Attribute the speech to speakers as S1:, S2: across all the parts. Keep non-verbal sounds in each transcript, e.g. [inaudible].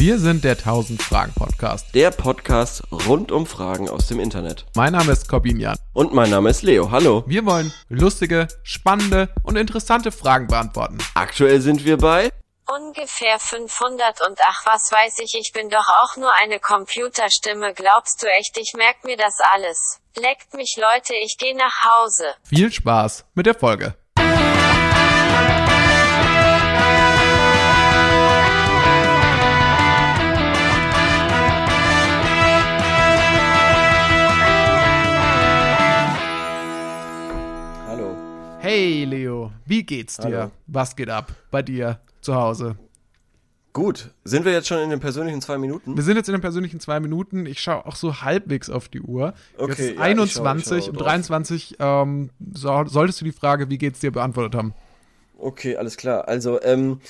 S1: Wir sind der 1000 Fragen Podcast.
S2: Der Podcast rund um Fragen aus dem Internet.
S1: Mein Name ist Corbin Jan.
S2: Und mein Name ist Leo. Hallo.
S1: Wir wollen lustige, spannende und interessante Fragen beantworten.
S2: Aktuell sind wir bei
S3: Ungefähr 500 und ach was weiß ich, ich bin doch auch nur eine Computerstimme. Glaubst du echt, ich merk mir das alles? Leckt mich Leute, ich geh nach Hause.
S1: Viel Spaß mit der Folge. Hey Leo, wie geht's dir?
S2: Hallo.
S1: Was geht ab bei dir zu Hause?
S2: Gut, sind wir jetzt schon in den persönlichen zwei Minuten?
S1: Wir sind jetzt in den persönlichen zwei Minuten. Ich schaue auch so halbwegs auf die Uhr.
S2: Okay,
S1: jetzt ist
S2: ja, ich schau-
S1: 21
S2: ich schau
S1: und
S2: drauf.
S1: 23 ähm, so, solltest du die Frage, wie geht's dir, beantwortet haben.
S2: Okay, alles klar. Also, ähm,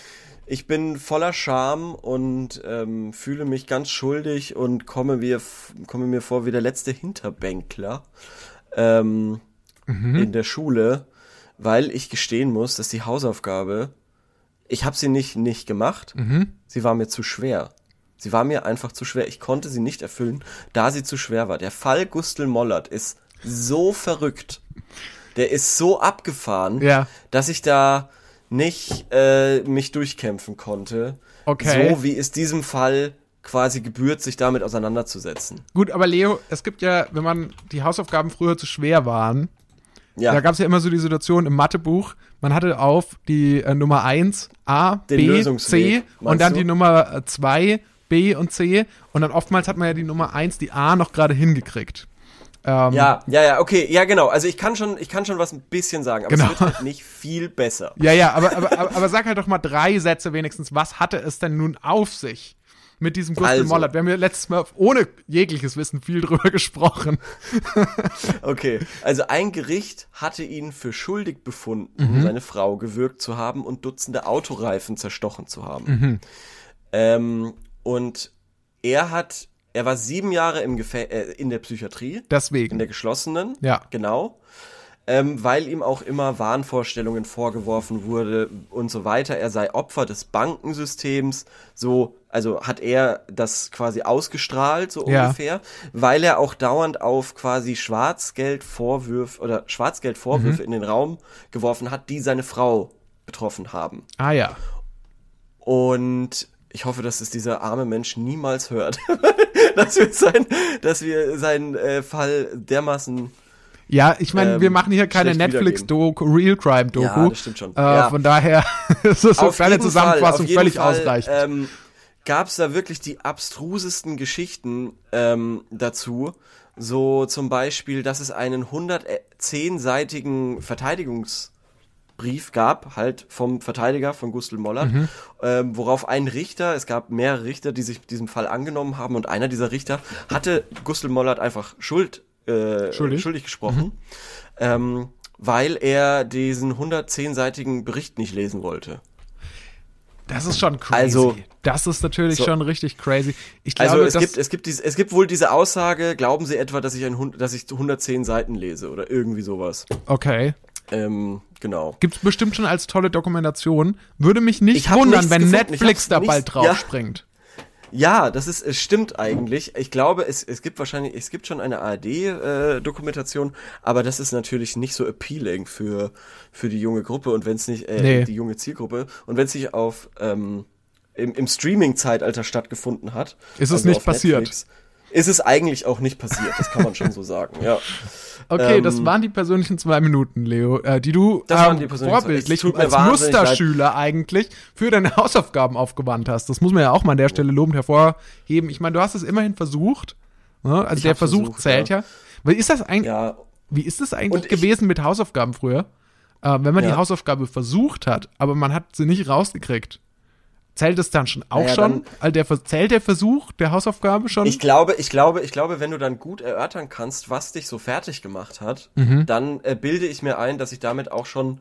S2: ich bin voller Scham und ähm, fühle mich ganz schuldig und komme mir, komme mir vor wie der letzte Hinterbänkler ähm, in der Schule, weil ich gestehen muss, dass die Hausaufgabe, ich habe sie nicht nicht gemacht, sie war mir zu schwer. Sie war mir einfach zu schwer. Ich konnte sie nicht erfüllen, da sie zu schwer war. Der Fall Gustl Mollert ist so verrückt. Der ist so abgefahren,
S1: Ja.
S2: dass ich da nicht äh, mich durchkämpfen konnte.
S1: Okay.
S2: So wie es diesem Fall quasi gebührt, sich damit auseinanderzusetzen.
S1: Gut, aber Leo, es gibt ja, wenn man die Hausaufgaben früher zu schwer waren,
S2: Ja,
S1: da gab es ja immer so die Situation im Mathebuch, man hatte auf die äh, Nummer 1 A,
S2: Den
S1: B, C und dann
S2: du?
S1: die Nummer 2 B und C und dann oftmals hat man ja die Nummer 1, die A noch gerade hingekriegt. Ähm,
S2: ja, ja, ja, okay, ja, genau. Also ich kann schon, ich kann schon was ein bisschen sagen, aber
S1: Genau.
S2: es wird halt nicht viel besser. [laughs]
S1: Ja, ja, aber, aber, aber, aber sag halt doch mal drei Sätze wenigstens. Was hatte es denn nun auf sich mit diesem Gustl
S2: Also.
S1: Mollert? Wir haben ja letztes Mal ohne jegliches Wissen viel drüber [laughs] gesprochen.
S2: Okay, also ein Gericht hatte ihn für schuldig befunden, seine Frau gewürgt zu haben und Dutzende Autoreifen zerstochen zu haben. Ähm, und er hat, er war sieben Jahre im Gefä äh, in der Psychiatrie, in
S1: Deswegen.
S2: der geschlossenen,
S1: Ja.
S2: genau, ähm, weil ihm auch immer Wahnvorstellungen vorgeworfen wurde und so weiter. Er sei Opfer des Bankensystems, so, also hat er das quasi ausgestrahlt, so
S1: Ja.
S2: ungefähr, weil er auch dauernd auf quasi Schwarzgeldvorwürfe oder Schwarzgeldvorwürfe in den Raum geworfen hat, die seine Frau betroffen haben.
S1: Ah ja.
S2: Und ich hoffe, dass es dieser arme Mensch niemals hört, [laughs] dass wir sein, dass wir seinen äh, Fall dermaßen
S1: Ja, ich meine,
S2: Ähm,
S1: wir machen hier keine Netflix-Doku, Real Crime-Doku.
S2: Ja, das stimmt schon.
S1: Äh,
S2: Ja.
S1: Von daher [laughs] ist das so eine kleine Zusammenfassung
S2: Fall,
S1: völlig
S2: Fall,
S1: ausreichend.
S2: Ähm, Gab es da wirklich die abstrusesten Geschichten ähm, dazu? So zum Beispiel, dass es einen 110-seitigen Verteidigungsbrief gab, halt vom Verteidiger von Gustl Mollert,
S1: Mhm.
S2: ähm, worauf ein Richter, es gab mehrere Richter, die sich diesem Fall angenommen haben und einer dieser Richter hatte Gustl Mollert einfach Schuld, äh,
S1: Schuldig?
S2: schuldig gesprochen, ähm, weil er diesen 110-seitigen Bericht nicht lesen wollte.
S1: Das ist schon crazy.
S2: also-
S1: das ist natürlich
S2: So.
S1: schon richtig crazy. Ich glaube,
S2: Also es gibt, es gibt dies, es gibt wohl diese Aussage, glauben Sie etwa, dass ich ein, Hund- dass ich 110 Seiten lese oder irgendwie sowas.
S1: okay.
S2: Ähm, genau.
S1: Gibt's bestimmt schon als tolle Dokumentation. Würde mich nicht wundern, wenn
S2: gefunden.
S1: Netflix da bald drauf
S2: ja. Ja, das ist, es stimmt eigentlich. Ich glaube, es, es gibt wahrscheinlich, es gibt schon eine ARD-Dokumentation, aber das ist natürlich nicht so appealing für, für die junge Gruppe und wenn es nicht, äh,
S1: Nee.
S2: die junge Zielgruppe und wenn es nicht auf, ähm, im, im Streaming-Zeitalter stattgefunden hat.
S1: Ist es
S2: also
S1: nicht
S2: auf
S1: passiert.
S2: Netflix, Ist es eigentlich auch nicht passiert, das kann man schon so sagen, ja.
S1: Okay,
S2: Ähm,
S1: das waren die persönlichen zwei Minuten, Leo, äh, die du ähm,
S2: die
S1: vorbildlich als
S2: wahnsinnig leid.
S1: Musterschüler eigentlich für deine [laughs] Hausaufgaben aufgewandt hast. Das muss man ja auch mal an der Stelle lobend hervorheben. Ich meine, du hast es immerhin versucht. Ne? Also
S2: Ich
S1: der Versuch
S2: versucht,
S1: zählt ja.
S2: ja.
S1: Weil ist das eigentlich,
S2: Ja,
S1: wie ist das eigentlich
S2: ich-
S1: gewesen mit Hausaufgaben früher? Äh, wenn man die
S2: Ja.
S1: Hausaufgabe versucht hat, aber man hat sie nicht rausgekriegt. Zählt es dann schon auch
S2: Naja,
S1: schon?
S2: dann-
S1: Also der, zählt der Versuch der Hausaufgabe schon?
S2: Ich glaube, ich glaube, ich glaube, wenn du dann gut erörtern kannst, was dich so fertig gemacht hat,
S1: Mhm.
S2: dann äh, bilde ich mir ein, dass ich damit auch schon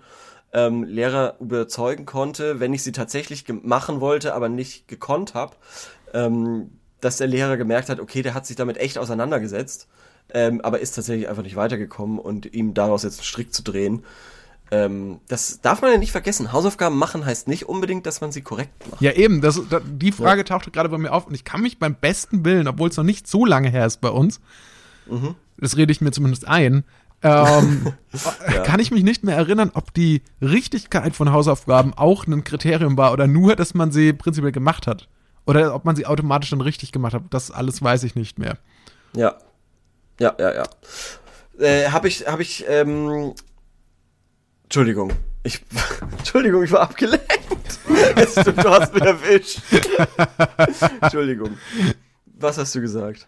S2: ähm, Lehrer überzeugen konnte, wenn ich sie tatsächlich machen wollte, aber nicht gekonnt habe, ähm, dass der Lehrer gemerkt hat, okay, der hat sich damit echt auseinandergesetzt, ähm, aber ist tatsächlich einfach nicht weitergekommen und ihm daraus jetzt einen Strick zu drehen, ähm, das darf man ja nicht vergessen. Hausaufgaben machen heißt nicht unbedingt, dass man sie korrekt macht.
S1: Ja, eben, das, da, die Frage tauchte gerade bei mir auf und ich kann mich beim besten Willen, obwohl es noch nicht so lange her ist bei uns,
S2: Mhm.
S1: das rede ich mir zumindest ein, ähm, [laughs] kann ich mich nicht mehr erinnern, ob die Richtigkeit von Hausaufgaben auch ein Kriterium war oder nur, dass man sie prinzipiell gemacht hat. Oder ob man sie automatisch dann richtig gemacht hat. Das alles weiß ich nicht mehr.
S2: Ja. Ja, ja, ja. Äh, hab ich, hab ich, ähm, Entschuldigung. Ich, [laughs] Entschuldigung, ich war abgelenkt. Stimmt, du hast mich erwischt. Entschuldigung. Was hast du gesagt?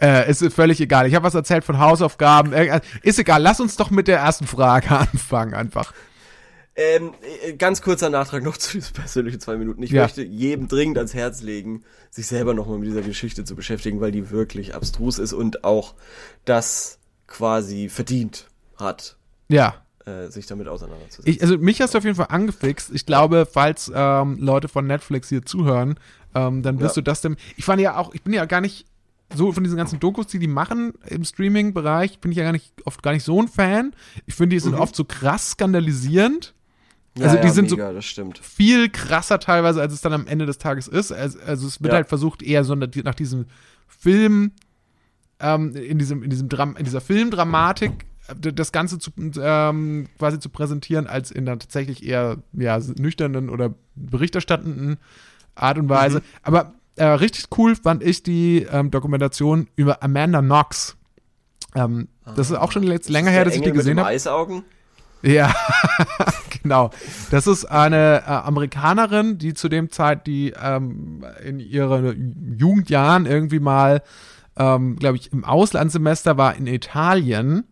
S1: Äh, ist völlig egal. Ich habe was erzählt von Hausaufgaben. Äh, Ist egal. Lass uns doch mit der ersten Frage [laughs] anfangen einfach.
S2: Ähm, äh, ganz kurzer Nachtrag noch [laughs] zu diesen persönlichen zwei Minuten. Ich
S1: Ja.
S2: möchte jedem dringend ans Herz legen, sich selber nochmal mit dieser Geschichte zu beschäftigen, weil die wirklich abstrus ist und auch das quasi verdient hat,
S1: Ja.
S2: Äh, sich damit auseinanderzusetzen.
S1: Ich, also mich hast du auf jeden Fall angefixt. Ich glaube, falls ähm, Leute von Netflix hier zuhören, ähm, dann wirst
S2: Ja.
S1: du das dem. Ich fand ja auch, ich bin ja gar nicht so von diesen ganzen Dokus, die die machen im Streaming-Bereich, bin ich ja gar nicht oft gar nicht so ein Fan. Ich finde, die sind oft so krass skandalisierend.
S2: Ja,
S1: also die
S2: ja,
S1: sind so-
S2: mega, stimmt.
S1: Viel krasser teilweise, als es dann am Ende des Tages ist. Also, also es wird
S2: Ja.
S1: halt versucht, eher so nach diesem Film, ähm, in diesem, in diesem Dram in dieser Filmdramatik das Ganze zu, ähm, quasi zu präsentieren, als in einer tatsächlich eher ja, nüchternen oder berichterstattenden Art und Weise.
S2: Mhm.
S1: Aber äh, richtig cool fand ich die ähm, Dokumentation über Amanda Knox. Ähm, das ist auch schon jetzt länger her, dass ich die
S2: Engel
S1: gesehen habe.
S2: Eisaugen?
S1: Ja, [laughs] genau. Das ist eine äh, Amerikanerin, die zu dem Zeit, die ähm, in ihren Jugendjahren irgendwie mal, ähm, glaube ich, im Auslandssemester war in Italien.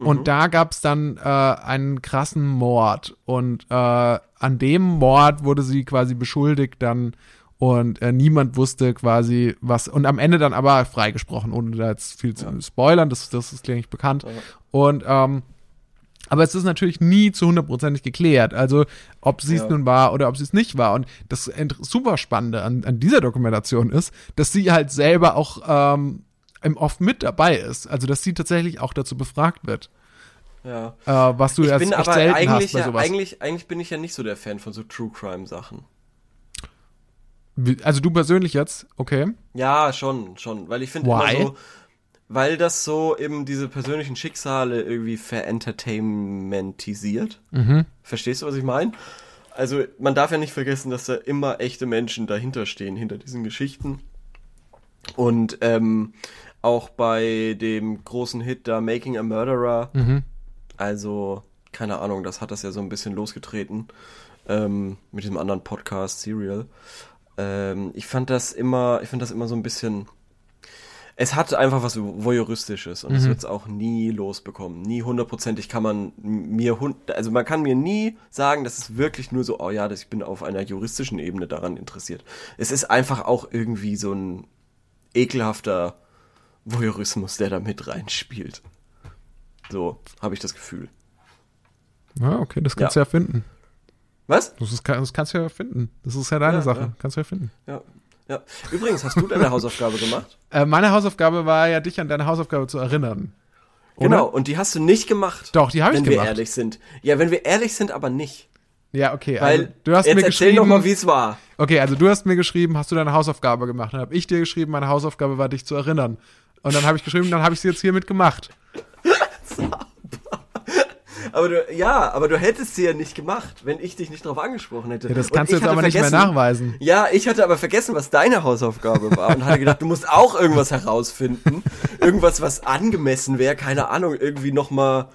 S1: Und da gab es dann äh, einen krassen Mord. Und äh, an dem Mord wurde sie quasi beschuldigt dann und äh, niemand wusste quasi was. Und am Ende dann aber freigesprochen, ohne da jetzt viel zu spoilern. Das, das ist, ich, bekannt. Und ähm, aber es ist natürlich nie zu hundertprozentig geklärt. Also, ob sie es
S2: Ja.
S1: nun war oder ob sie es nicht war. Und das super Spannende an, an dieser Dokumentation ist, dass sie halt selber auch ähm, im oft mit dabei ist. Also, dass sie tatsächlich auch dazu befragt wird.
S2: Ja.
S1: Äh, was du
S2: Ich bin aber eigentlich, ja, eigentlich, eigentlich bin ich ja nicht so der Fan von so True Crime Sachen.
S1: Also, du persönlich jetzt, okay.
S2: Ja, schon, schon, weil ich finde immer so, weil das so eben diese persönlichen Schicksale irgendwie verentertainmentisiert.
S1: Mhm.
S2: Verstehst du, was ich meine? Also, man darf ja nicht vergessen, dass da immer echte Menschen dahinter stehen, hinter diesen Geschichten. Und ähm, auch bei dem großen Hit da Making a Murderer,
S1: Mhm.
S2: also, keine Ahnung, das hat das ja so ein bisschen losgetreten ähm, mit diesem anderen Podcast, Serial. Ähm, ich fand das immer, ich fand das immer so ein bisschen. Es hat einfach was Voyeuristisches und es wird es auch nie losbekommen. Nie hundertprozentig kann man mir, also man kann mir nie sagen, dass es wirklich nur so, oh ja, das, ich bin auf einer juristischen Ebene daran interessiert. Es ist einfach auch irgendwie so ein ekelhafter Voyeurismus, der da mit reinspielt. So, habe ich das Gefühl.
S1: Ja, okay, das kannst du ja finden.
S2: Was?
S1: Das, ist, das kannst du ja finden. Das ist ja deine
S2: Ja,
S1: Sache.
S2: ja.
S1: Kannst du ja finden.
S2: Ja. ja. Übrigens, hast du deine Hausaufgabe gemacht? [laughs]
S1: Äh, meine Hausaufgabe war ja, dich an deine Hausaufgabe zu erinnern. Oder?
S2: Genau, und die hast du nicht gemacht.
S1: Doch, die habe ich
S2: wenn
S1: gemacht.
S2: wir ehrlich sind. Ja, wenn wir ehrlich sind, aber nicht.
S1: Ja, okay.
S2: Weil,
S1: also, du hast
S2: jetzt
S1: mir
S2: erzähl
S1: geschrieben.
S2: doch mal, wie es war.
S1: Okay, also du hast mir geschrieben, hast du deine Hausaufgabe gemacht? Dann habe ich dir geschrieben, meine Hausaufgabe war, dich zu erinnern. Und dann habe ich geschrieben, dann habe ich sie jetzt hiermit gemacht. [laughs]
S2: Aber du, ja, aber du hättest sie ja nicht gemacht, wenn ich dich nicht darauf angesprochen hätte.
S1: Ja, das kannst du jetzt aber nicht mehr nachweisen.
S2: Ja, ich hatte aber vergessen, was deine Hausaufgabe war und hatte gedacht, du musst auch irgendwas herausfinden. Irgendwas, was angemessen wäre, keine Ahnung, irgendwie nochmal.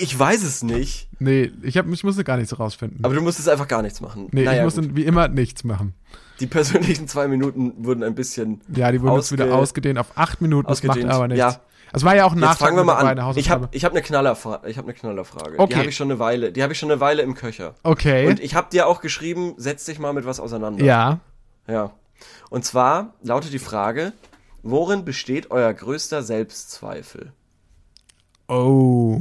S2: Ich weiß es nicht.
S1: Nee, ich, hab, ich musste gar nichts rausfinden.
S2: Aber du musstest einfach gar nichts machen.
S1: nee,
S2: naja,
S1: ich musste
S2: gut.
S1: wie immer nichts machen.
S2: Die persönlichen zwei Minuten wurden ein bisschen.
S1: Ja, die wurden jetzt wieder ausgedehnt auf acht Minuten. Das macht
S2: ausgedehnt.
S1: aber nichts.
S2: Ja.
S1: Es war ja auch ein
S2: Jetzt
S1: Nachtrag
S2: fangen wir mal an. Ich habe ich hab eine Knallerfrage. Ich habe eine Knallerfrage.
S1: Okay.
S2: Die habe ich schon eine Weile. Die habe ich schon eine Weile im Köcher.
S1: okay.
S2: Und ich habe dir auch geschrieben, setz dich mal mit was auseinander.
S1: ja.
S2: Ja. Und zwar lautet die Frage, worin besteht euer größter Selbstzweifel?
S1: Oh.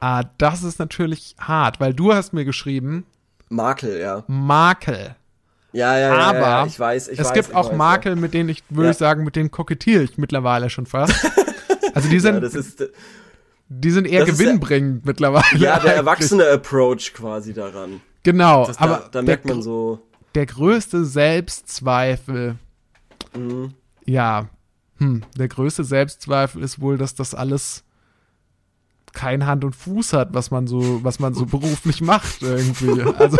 S1: Ah, das ist natürlich hart, weil du hast mir geschrieben,
S2: Makel, ja.
S1: Makel.
S2: Ja, ja, ja,
S1: Aber
S2: ja, ich weiß, ich
S1: es
S2: weiß.
S1: gibt
S2: ich
S1: auch
S2: weiß,
S1: Makel, mit denen ich, würde ich sagen, mit denen kokettiere ich mittlerweile schon fast. [laughs] Also die sind,
S2: ist,
S1: die sind eher
S2: Das ist
S1: gewinnbringend mittlerweile.
S2: Ja, der [laughs]
S1: eigentlich.
S2: erwachsene Approach quasi daran.
S1: Genau,
S2: Das,
S1: aber
S2: da, da
S1: der,
S2: merkt man so,
S1: der größte Selbstzweifel,
S2: mhm.
S1: ja, hm, der größte Selbstzweifel ist wohl, dass das alles kein Hand und Fuß hat, was man so, was man so [laughs] beruflich macht irgendwie. Also,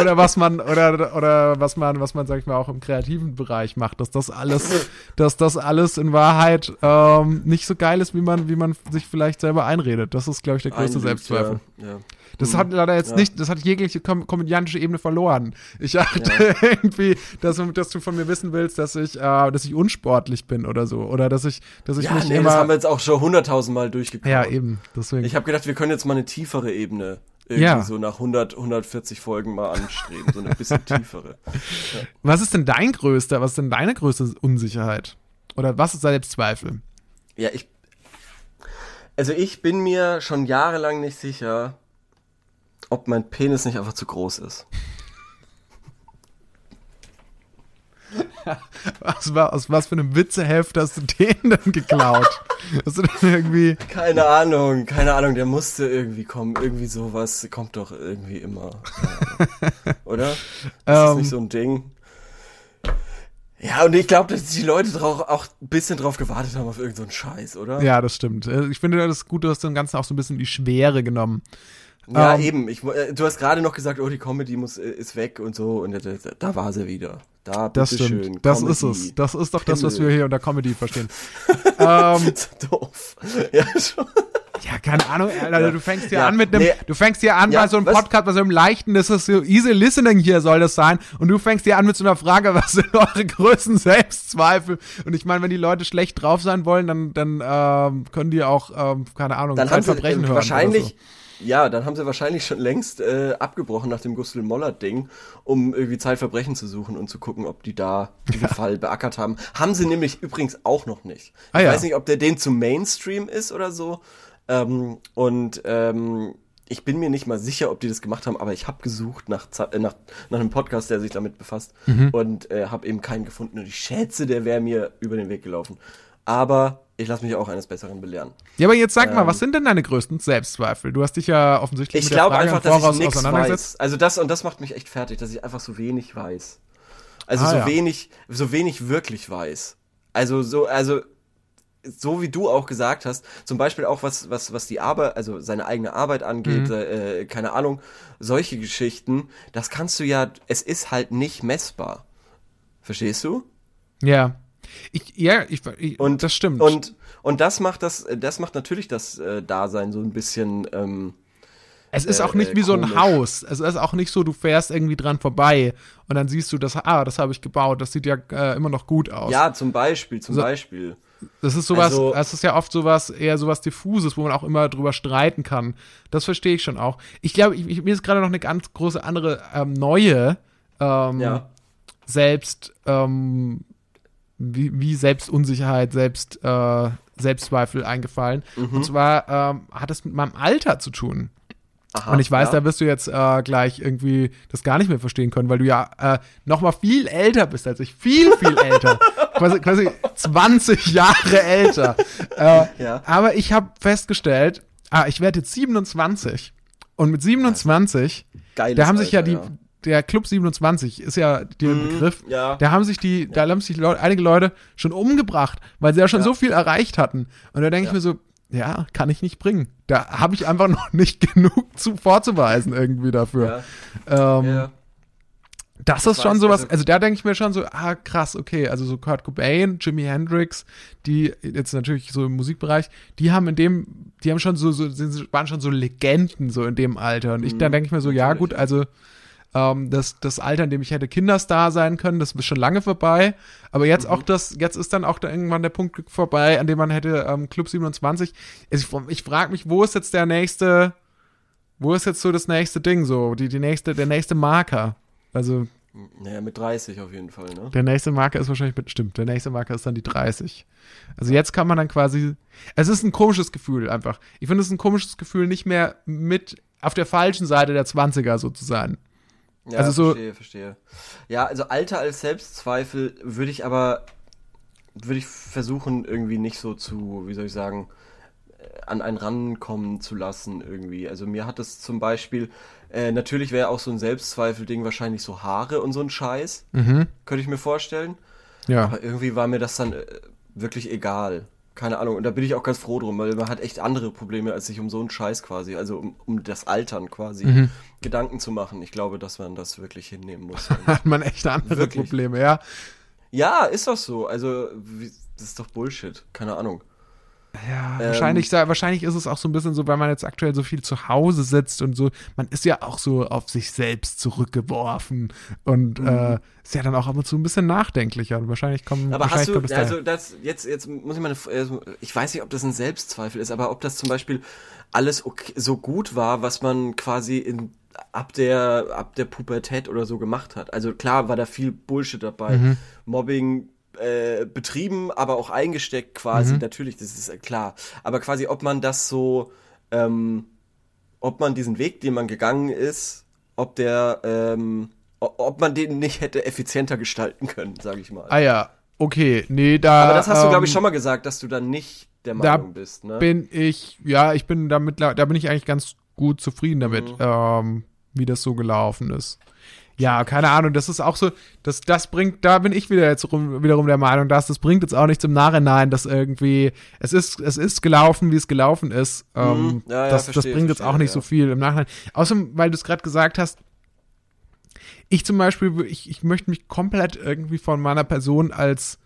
S1: oder was man, oder, oder was man, was man, sag ich mal, auch im kreativen Bereich macht, dass das alles, dass das alles in Wahrheit ähm, nicht so geil ist, wie man, wie man sich vielleicht selber einredet. Das ist, glaube ich, der größte
S2: einlügt,
S1: Selbstzweifel.
S2: Ja, ja.
S1: Das
S2: Mhm.
S1: hat leider jetzt
S2: Ja.
S1: nicht, das hat jegliche kom komödiantische Ebene verloren. Ich dachte [laughs] irgendwie, dass, du- dass du von mir wissen willst, dass ich, äh, dass ich unsportlich bin oder so. Oder dass ich, dass ich
S2: Ja,
S1: mich
S2: nee,
S1: immer.
S2: das haben wir jetzt auch schon hunderttausendmal durchgekommen.
S1: ja, eben. Deswegen.
S2: Ich habe gedacht, wir können jetzt mal eine tiefere Ebene irgendwie
S1: Ja.
S2: so nach 100, 140 Folgen mal anstreben, so eine bisschen [laughs] tiefere.
S1: was ist denn dein größter, was ist denn deine größte Unsicherheit? Oder was ist Selbstzweifel?
S2: Ja, ich also ich bin mir schon jahrelang nicht sicher, ob mein Penis nicht einfach zu groß ist.
S1: Was, war, aus was für einem Witzeheft hast du den denn geklaut? hast du denn irgendwie.
S2: Keine Ahnung, keine Ahnung, der musste irgendwie kommen. Irgendwie sowas kommt doch irgendwie immer. [laughs] Oder? Ist das
S1: Ähm.
S2: nicht so ein Ding? Ja, und ich glaube, dass die Leute drauf, auch ein bisschen drauf gewartet haben auf irgendeinen so Scheiß, oder?
S1: Ja, das stimmt. Äh, Ich finde das gut, du hast dem Ganzen auch so ein bisschen die Schwere genommen.
S2: Ja,
S1: Ähm.
S2: eben. Ich, äh, du hast gerade noch gesagt, oh, die Comedy muss, äh, ist weg und so. Und da, da, war sie wieder. Da,
S1: Das stimmt. Das
S2: Comedy.
S1: ist es. Das ist doch das, was wir hier unter Comedy verstehen. [laughs] ähm,
S2: doof. Ja, schon.
S1: Ja, keine Ahnung, Alter,
S2: Ja.
S1: du fängst hier
S2: Ja,
S1: an mit einem,
S2: nee.
S1: du fängst hier an
S2: Ja,
S1: bei so einem
S2: was?
S1: Podcast, bei so einem leichten, das ist so easy listening hier soll das sein und du fängst hier an mit so einer Frage, [laughs] was sind eure größten Selbstzweifel? Und ich meine, wenn die Leute schlecht drauf sein wollen, dann, dann ähm, können die auch, ähm, keine Ahnung,
S2: Dann haben sie
S1: Zeitverbrechen
S2: äh,
S1: hören.
S2: wahrscheinlich, ja, dann haben sie wahrscheinlich schon längst äh, abgebrochen nach dem Gustl Mollert-Ding, um irgendwie Zeitverbrechen zu suchen und zu gucken, ob die da [laughs] diesen Fall beackert haben. Haben sie nämlich übrigens auch noch nicht.
S1: Ah,
S2: ich
S1: ja.
S2: weiß nicht, ob der den zu Mainstream ist oder so. Ähm, und ähm, ich bin mir nicht mal sicher, ob die das gemacht haben, aber ich habe gesucht nach, äh, nach, nach einem Podcast, der sich damit befasst
S1: Mhm.
S2: und äh, habe eben keinen gefunden. Und ich schätze, der wäre mir über den Weg gelaufen. Aber ich lasse mich auch eines Besseren belehren.
S1: Ja, aber jetzt sag mal, was sind denn deine größten Selbstzweifel? Du hast dich ja offensichtlich
S2: Ich
S1: mit der
S2: glaube
S1: Frage
S2: einfach,
S1: im
S2: dass ich
S1: Voraus auseinandergesetzt.
S2: weiß. Also das und das macht mich echt fertig, dass ich einfach so wenig weiß. Also
S1: Ah,
S2: so
S1: ja.
S2: wenig, so wenig wirklich weiß. Also so, also so wie du auch gesagt hast, zum Beispiel auch was, was, was die Arbeit, also seine eigene Arbeit angeht,
S1: Mhm.
S2: äh, keine Ahnung, solche Geschichten, das kannst du ja, es ist halt nicht messbar. Verstehst du?
S1: Ja. Ich, ja, ich, ich
S2: Und
S1: das stimmt.
S2: Und und das macht das, das macht natürlich das äh, Dasein so ein bisschen. Ähm,
S1: Es ist auch nicht
S2: äh,
S1: wie so ein. Haus. Es ist auch nicht so, du fährst irgendwie dran vorbei und dann siehst du, das, ah, das habe ich gebaut, das sieht ja äh, immer noch gut aus.
S2: ja, zum Beispiel, zum
S1: So-
S2: Beispiel.
S1: Das ist sowas,
S2: Also-
S1: es ist ja oft sowas, eher sowas diffuses, wo man auch immer drüber streiten kann. Das verstehe ich schon auch. Ich glaube, mir ist gerade noch eine ganz große andere ähm, neue ähm,
S2: Ja.
S1: Selbst, ähm, wie, wie Selbstunsicherheit, Selbst, äh, Selbstzweifel eingefallen.
S2: Mhm.
S1: Und zwar ähm, hat es mit meinem Alter zu tun.
S2: Aha,
S1: Und ich weiß,
S2: ja.
S1: da wirst du jetzt äh, gleich irgendwie das gar nicht mehr verstehen können, weil du ja äh, noch mal viel älter bist als ich. Viel, viel [laughs] älter. quasi, quasi 20 Jahre älter. Äh,
S2: Ja.
S1: Aber ich habe festgestellt, ah, ich werde jetzt 27 und mit 27,
S2: Geiles
S1: da haben sich ja
S2: Alter,
S1: die,
S2: ja.
S1: der Club 27 ist ja der Begriff,
S2: ja.
S1: da haben sich die, da haben sich Leute, einige Leute schon umgebracht, weil sie ja schon
S2: Ja.
S1: so viel erreicht hatten. Und da denke ich
S2: Ja.
S1: mir so, ja, kann ich nicht bringen. Da habe ich einfach [laughs] noch nicht genug zu vorzuweisen irgendwie dafür.
S2: Ja,
S1: Ähm,
S2: ja.
S1: Das
S2: Das
S1: ist schon sowas,
S2: also-
S1: also da denke ich mir schon so, ah krass, okay, also so Kurt Cobain, Jimi Hendrix, die jetzt natürlich so im Musikbereich, die haben in dem, die haben schon so, so sind, waren schon so Legenden so in dem Alter und ich, dann denke ich mir so, ja
S2: Mhm, natürlich.
S1: gut, also ähm, das, das Alter, in dem ich hätte Kinderstar sein können, das ist schon lange vorbei, aber
S2: Mhm.
S1: jetzt auch das, jetzt ist dann auch da irgendwann der Punkt vorbei, an dem man hätte ähm, Club 27, also ich, ich frage mich, wo ist jetzt der nächste, wo ist jetzt so das nächste Ding so, die, die nächste, der nächste Marker? Also
S2: Naja, mit 30 auf jeden Fall, ne?
S1: der nächste Marker ist wahrscheinlich mit, stimmt, der nächste Marker ist dann die 30. Also jetzt kann man dann quasi, es ist ein komisches Gefühl einfach. Ich finde es ein komisches Gefühl, nicht mehr mit auf der falschen Seite der 20er so zu sein.
S2: Ja,
S1: Also so-
S2: verstehe, verstehe. Ja, also Alter als Selbstzweifel würde ich aber, würde ich versuchen, irgendwie nicht so zu, wie soll ich sagen, äh, an einen rankommen zu lassen irgendwie. Also mir hat es zum Beispiel, äh, natürlich wäre auch so ein Selbstzweifel-Ding wahrscheinlich so Haare und so ein Scheiß.
S1: Mhm.
S2: Könnte ich mir vorstellen.
S1: Ja.
S2: Aber irgendwie war mir das dann äh, wirklich egal. Keine Ahnung. Und da bin ich auch ganz froh drum, weil man hat echt andere Probleme, als sich um so einen Scheiß quasi, also um, um das Altern quasi
S1: Mhm.
S2: Gedanken zu machen. Ich glaube, dass man das wirklich hinnehmen muss. [laughs]
S1: Hat man echt andere
S2: Wirklich.
S1: Probleme, ja.
S2: ja, ist doch so. Also, das ist doch Bullshit. Keine Ahnung.
S1: Ja,
S2: Ähm,
S1: wahrscheinlich, wahrscheinlich ist es auch so ein bisschen so, weil man jetzt aktuell so viel zu Hause sitzt und so, man ist ja auch so auf sich selbst zurückgeworfen und
S2: Mhm.
S1: äh, ist ja dann auch ab und zu ein bisschen nachdenklicher. Und wahrscheinlich kommen
S2: Aber
S1: wahrscheinlich
S2: hast du, also das, jetzt, jetzt muss ich mal, eine, also ich weiß nicht, ob das ein Selbstzweifel ist, aber ob das zum Beispiel alles okay, so gut war, was man quasi in, ab der, ab der Pubertät oder so gemacht hat. Also klar war da viel Bullshit dabei.
S1: Mhm.
S2: Mobbing, äh, betrieben, aber auch eingesteckt quasi,
S1: Mhm.
S2: natürlich, das ist äh, klar. Aber quasi, ob man das so, ähm, ob man diesen Weg, den man gegangen ist, ob der, ähm, ob man den nicht hätte effizienter gestalten können, sage ich mal.
S1: ah ja, okay, nee, da.
S2: Aber das hast du, glaube ich,
S1: ähm,
S2: schon mal gesagt, dass du dann nicht der
S1: da
S2: Meinung bist, ne?
S1: bin ich, ja, ich bin damit, da bin ich eigentlich ganz gut zufrieden damit,
S2: Mhm.
S1: ähm, wie das so gelaufen ist. Ja, keine Ahnung, das ist auch so, das, das bringt, da bin ich wieder jetzt rum, wiederum der Meinung, dass das bringt jetzt auch nichts im Nachhinein, dass irgendwie, es ist, es ist gelaufen, wie es gelaufen ist. Ähm,
S2: Mhm. Ja, ja,
S1: das, das
S2: verstehe,
S1: bringt jetzt
S2: verstehe,
S1: auch nicht
S2: ja.
S1: so viel im Nachhinein. Außerdem, weil du es gerade gesagt hast, ich zum Beispiel, ich, ich möchte mich komplett irgendwie von meiner Person als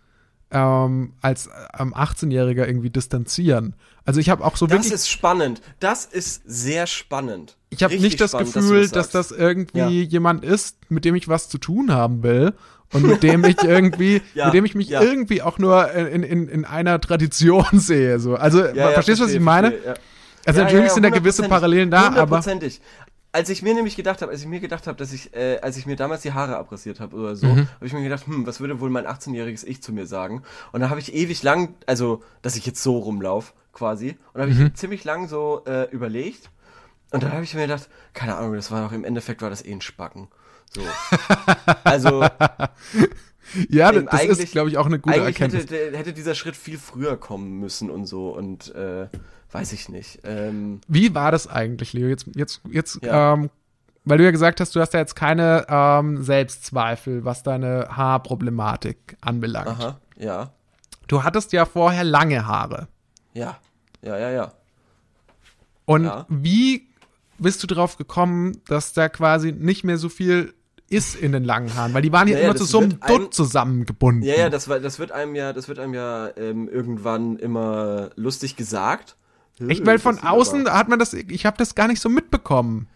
S1: ähm, als ähm, 18-Jähriger irgendwie distanzieren. Also ich habe auch so
S2: das
S1: wirklich,
S2: ist spannend. Das ist sehr spannend.
S1: ich habe nicht das
S2: spannend,
S1: Gefühl,
S2: du
S1: dass das, irgendwie
S2: Ja.
S1: jemand ist, mit dem ich was zu tun haben will und mit dem ich irgendwie, [laughs]
S2: Ja,
S1: mit dem ich mich
S2: ja.
S1: irgendwie auch nur in, in, in einer Tradition [laughs] sehe. So. Also verstehst du, was ich meine? Also natürlich sind da gewisse
S2: 100%,
S1: Parallelen da, aber
S2: Hundertprozentig. Als ich mir nämlich gedacht habe, als ich mir gedacht habe, dass ich, äh, als ich mir damals die Haare abrasiert habe oder so,
S1: Mhm.
S2: habe ich mir gedacht, hm, was würde wohl mein 18-jähriges Ich zu mir sagen? Und da habe ich ewig lang, also, dass ich jetzt so rumlauf, quasi, und da habe
S1: Mhm.
S2: ich ziemlich lang so äh, überlegt. Und dann habe ich mir gedacht, keine Ahnung, das war doch im Endeffekt war das eh ein Spacken. So. [laughs] Also,
S1: ja, das ist, glaube ich, auch eine gute
S2: eigentlich
S1: Erkenntnis.
S2: hätte, hätte dieser Schritt viel früher kommen müssen und so und äh, weiß ich nicht. Ähm,
S1: Wie war das eigentlich, Leo? Jetzt, jetzt, jetzt,
S2: Ja.
S1: ähm, weil du ja gesagt hast, du hast ja jetzt keine ähm, Selbstzweifel, was deine Haarproblematik anbelangt.
S2: aha, ja,
S1: Du hattest ja vorher lange Haare.
S2: ja, ja, ja, ja.
S1: Und
S2: Ja.
S1: wie bist du drauf gekommen, dass da quasi nicht mehr so viel ist in den langen Haaren? Weil die waren ja
S2: Naja,
S1: immer zu so einem Dutt zusammengebunden.
S2: Ja, ja, das, das wird einem ja, das wird einem ja ähm, irgendwann immer lustig gesagt.
S1: Echt, weil von
S2: sieht
S1: außen
S2: aber-
S1: hat man das, ich habe das gar nicht so mitbekommen.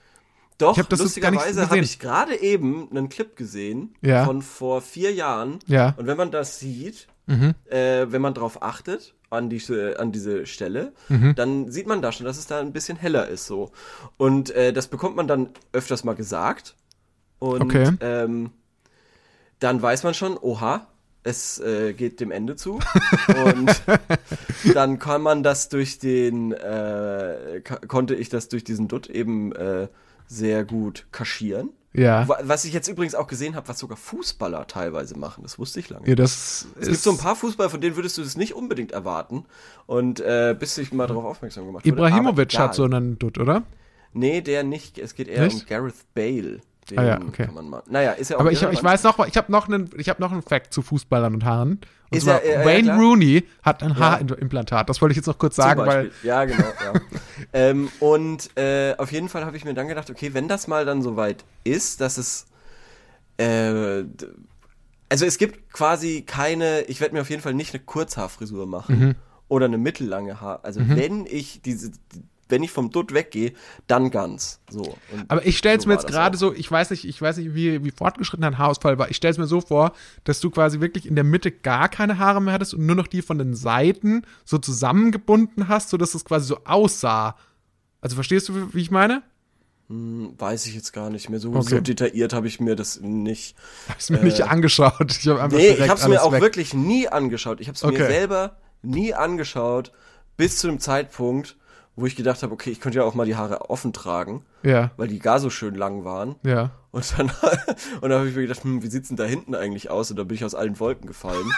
S2: Doch,
S1: ich hab
S2: lustigerweise habe ich gerade eben einen Clip gesehen
S1: Ja.
S2: von vor vier Jahren.
S1: Ja.
S2: Und wenn man das sieht,
S1: Mhm.
S2: äh, wenn man drauf achtet an diese an diese Stelle,
S1: Mhm.
S2: dann sieht man da schon, dass es da ein bisschen heller ist so. Und äh, das bekommt man dann öfters mal gesagt. Und
S1: Okay.
S2: ähm, dann weiß man schon, oha, es äh, geht dem Ende zu. Und [laughs] dann kann man das durch den, äh, konnte ich das durch diesen Dutt eben äh, sehr gut kaschieren.
S1: Ja.
S2: Wa- Was ich jetzt übrigens auch gesehen habe, was sogar Fußballer teilweise machen, das wusste ich lange.
S1: Ja, das
S2: Es gibt so ein paar Fußballer, von denen würdest du das nicht unbedingt erwarten. Und äh, bis ich mal darauf aufmerksam gemacht wurde.
S1: Ibrahimovic hat so einen Dutt, oder?
S2: Nee, der nicht. Es geht eher
S1: Nicht?
S2: um Gareth Bale. Den
S1: Ah ja, okay.
S2: kann man mal. Naja, ist ja auch
S1: Aber ich, ich weiß noch, ich habe noch einen, ich habe noch einen Fact zu Fußballern und Haaren. Und
S2: Ist
S1: zwar
S2: ja, äh, ja,
S1: Wayne
S2: klar.
S1: Rooney hat ein Haarimplantat. Das wollte ich jetzt noch kurz sagen, weil.
S2: Ja, genau, ja. [laughs] ähm, und äh, auf jeden Fall habe ich mir dann gedacht, okay, wenn das mal dann soweit ist, dass es äh, also es gibt quasi keine, ich werde mir auf jeden Fall nicht eine Kurzhaarfrisur machen
S1: Mhm.
S2: oder eine mittellange Haar. Also wenn ich diese, wenn ich vom Dutt weggehe, dann ganz. So.
S1: Aber ich stelle es
S2: so
S1: mir jetzt gerade so, ich weiß nicht, ich weiß nicht, wie, wie fortgeschritten dein Haarausfall war. Ich stelle es mir so vor, dass du quasi wirklich in der Mitte gar keine Haare mehr hattest und nur noch die von den Seiten so zusammengebunden hast, sodass es quasi so aussah. Also verstehst du, wie- ich meine?
S2: Hm, Weiß ich jetzt gar nicht mehr. So,
S1: Okay.
S2: so detailliert habe ich mir das nicht.
S1: Hab's mir nicht angeschaut. Ich
S2: Äh, Nee, ich habe es mir auch
S1: weg.
S2: wirklich nie angeschaut. Ich habe es
S1: Okay.
S2: mir selber nie angeschaut, bis zu dem Zeitpunkt, wo ich gedacht habe, okay, ich könnte ja auch mal die Haare offen tragen,
S1: Ja,
S2: weil die gar so schön lang waren.
S1: ja.
S2: Und dann, [laughs] und dann habe ich mir gedacht, hm, wie sieht's denn da hinten eigentlich aus? Und da bin ich aus allen Wolken gefallen. [laughs]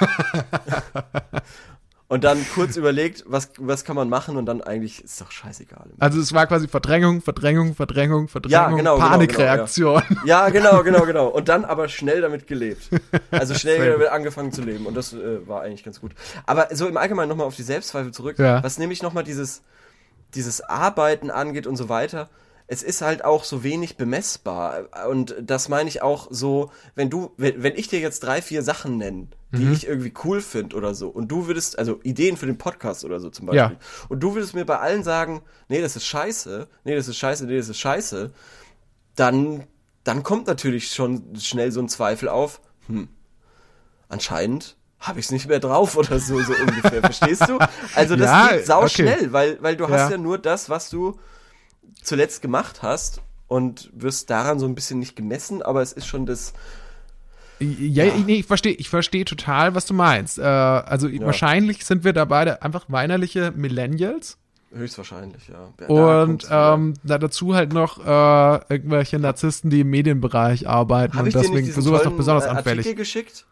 S2: Und dann kurz überlegt, was, was kann man machen und dann eigentlich ist doch scheißegal.
S1: Also es war quasi Verdrängung, Verdrängung, Verdrängung, Verdrängung,
S2: Ja, genau, genau,
S1: Panikreaktion.
S2: Ja, genau, genau, genau. Und dann aber schnell damit gelebt. Also [laughs] schnell damit angefangen zu leben. Und das äh, war eigentlich ganz gut. Aber so im Allgemeinen nochmal auf die Selbstzweifel zurück,
S1: Ja.
S2: was nämlich nochmal dieses, dieses Arbeiten angeht und so weiter. Es ist halt auch so wenig bemessbar. Und das meine ich auch so, wenn du, wenn, wenn ich dir jetzt drei, vier Sachen nenne, die
S1: Mhm.
S2: ich irgendwie cool finde oder so, und du würdest, also Ideen für den Podcast oder so zum Beispiel,
S1: Ja.
S2: und du würdest mir bei allen sagen, nee, das ist scheiße, nee, das ist scheiße, nee, das ist scheiße, dann, dann kommt natürlich schon schnell so ein Zweifel auf, hm, anscheinend habe ich es nicht mehr drauf oder so, so ungefähr, verstehst du? Also das
S1: Ja,
S2: geht sau
S1: okay.
S2: schnell, weil, weil du hast
S1: Ja.
S2: ja nur das, was du zuletzt gemacht hast und wirst daran so ein bisschen nicht gemessen, aber es ist schon das,
S1: Ja, Nee, ich verstehe, ich verstehe total, was du meinst. Äh, also wahrscheinlich sind wir da beide einfach weinerliche Millennials.
S2: höchstwahrscheinlich, ja. ja da
S1: Und ähm, da dazu halt noch äh, irgendwelche Narzissten, die im Medienbereich arbeiten
S2: Hab
S1: und deswegen für sowas
S2: tollen,
S1: besonders
S2: äh,
S1: anfällig.
S2: Artikel geschickt?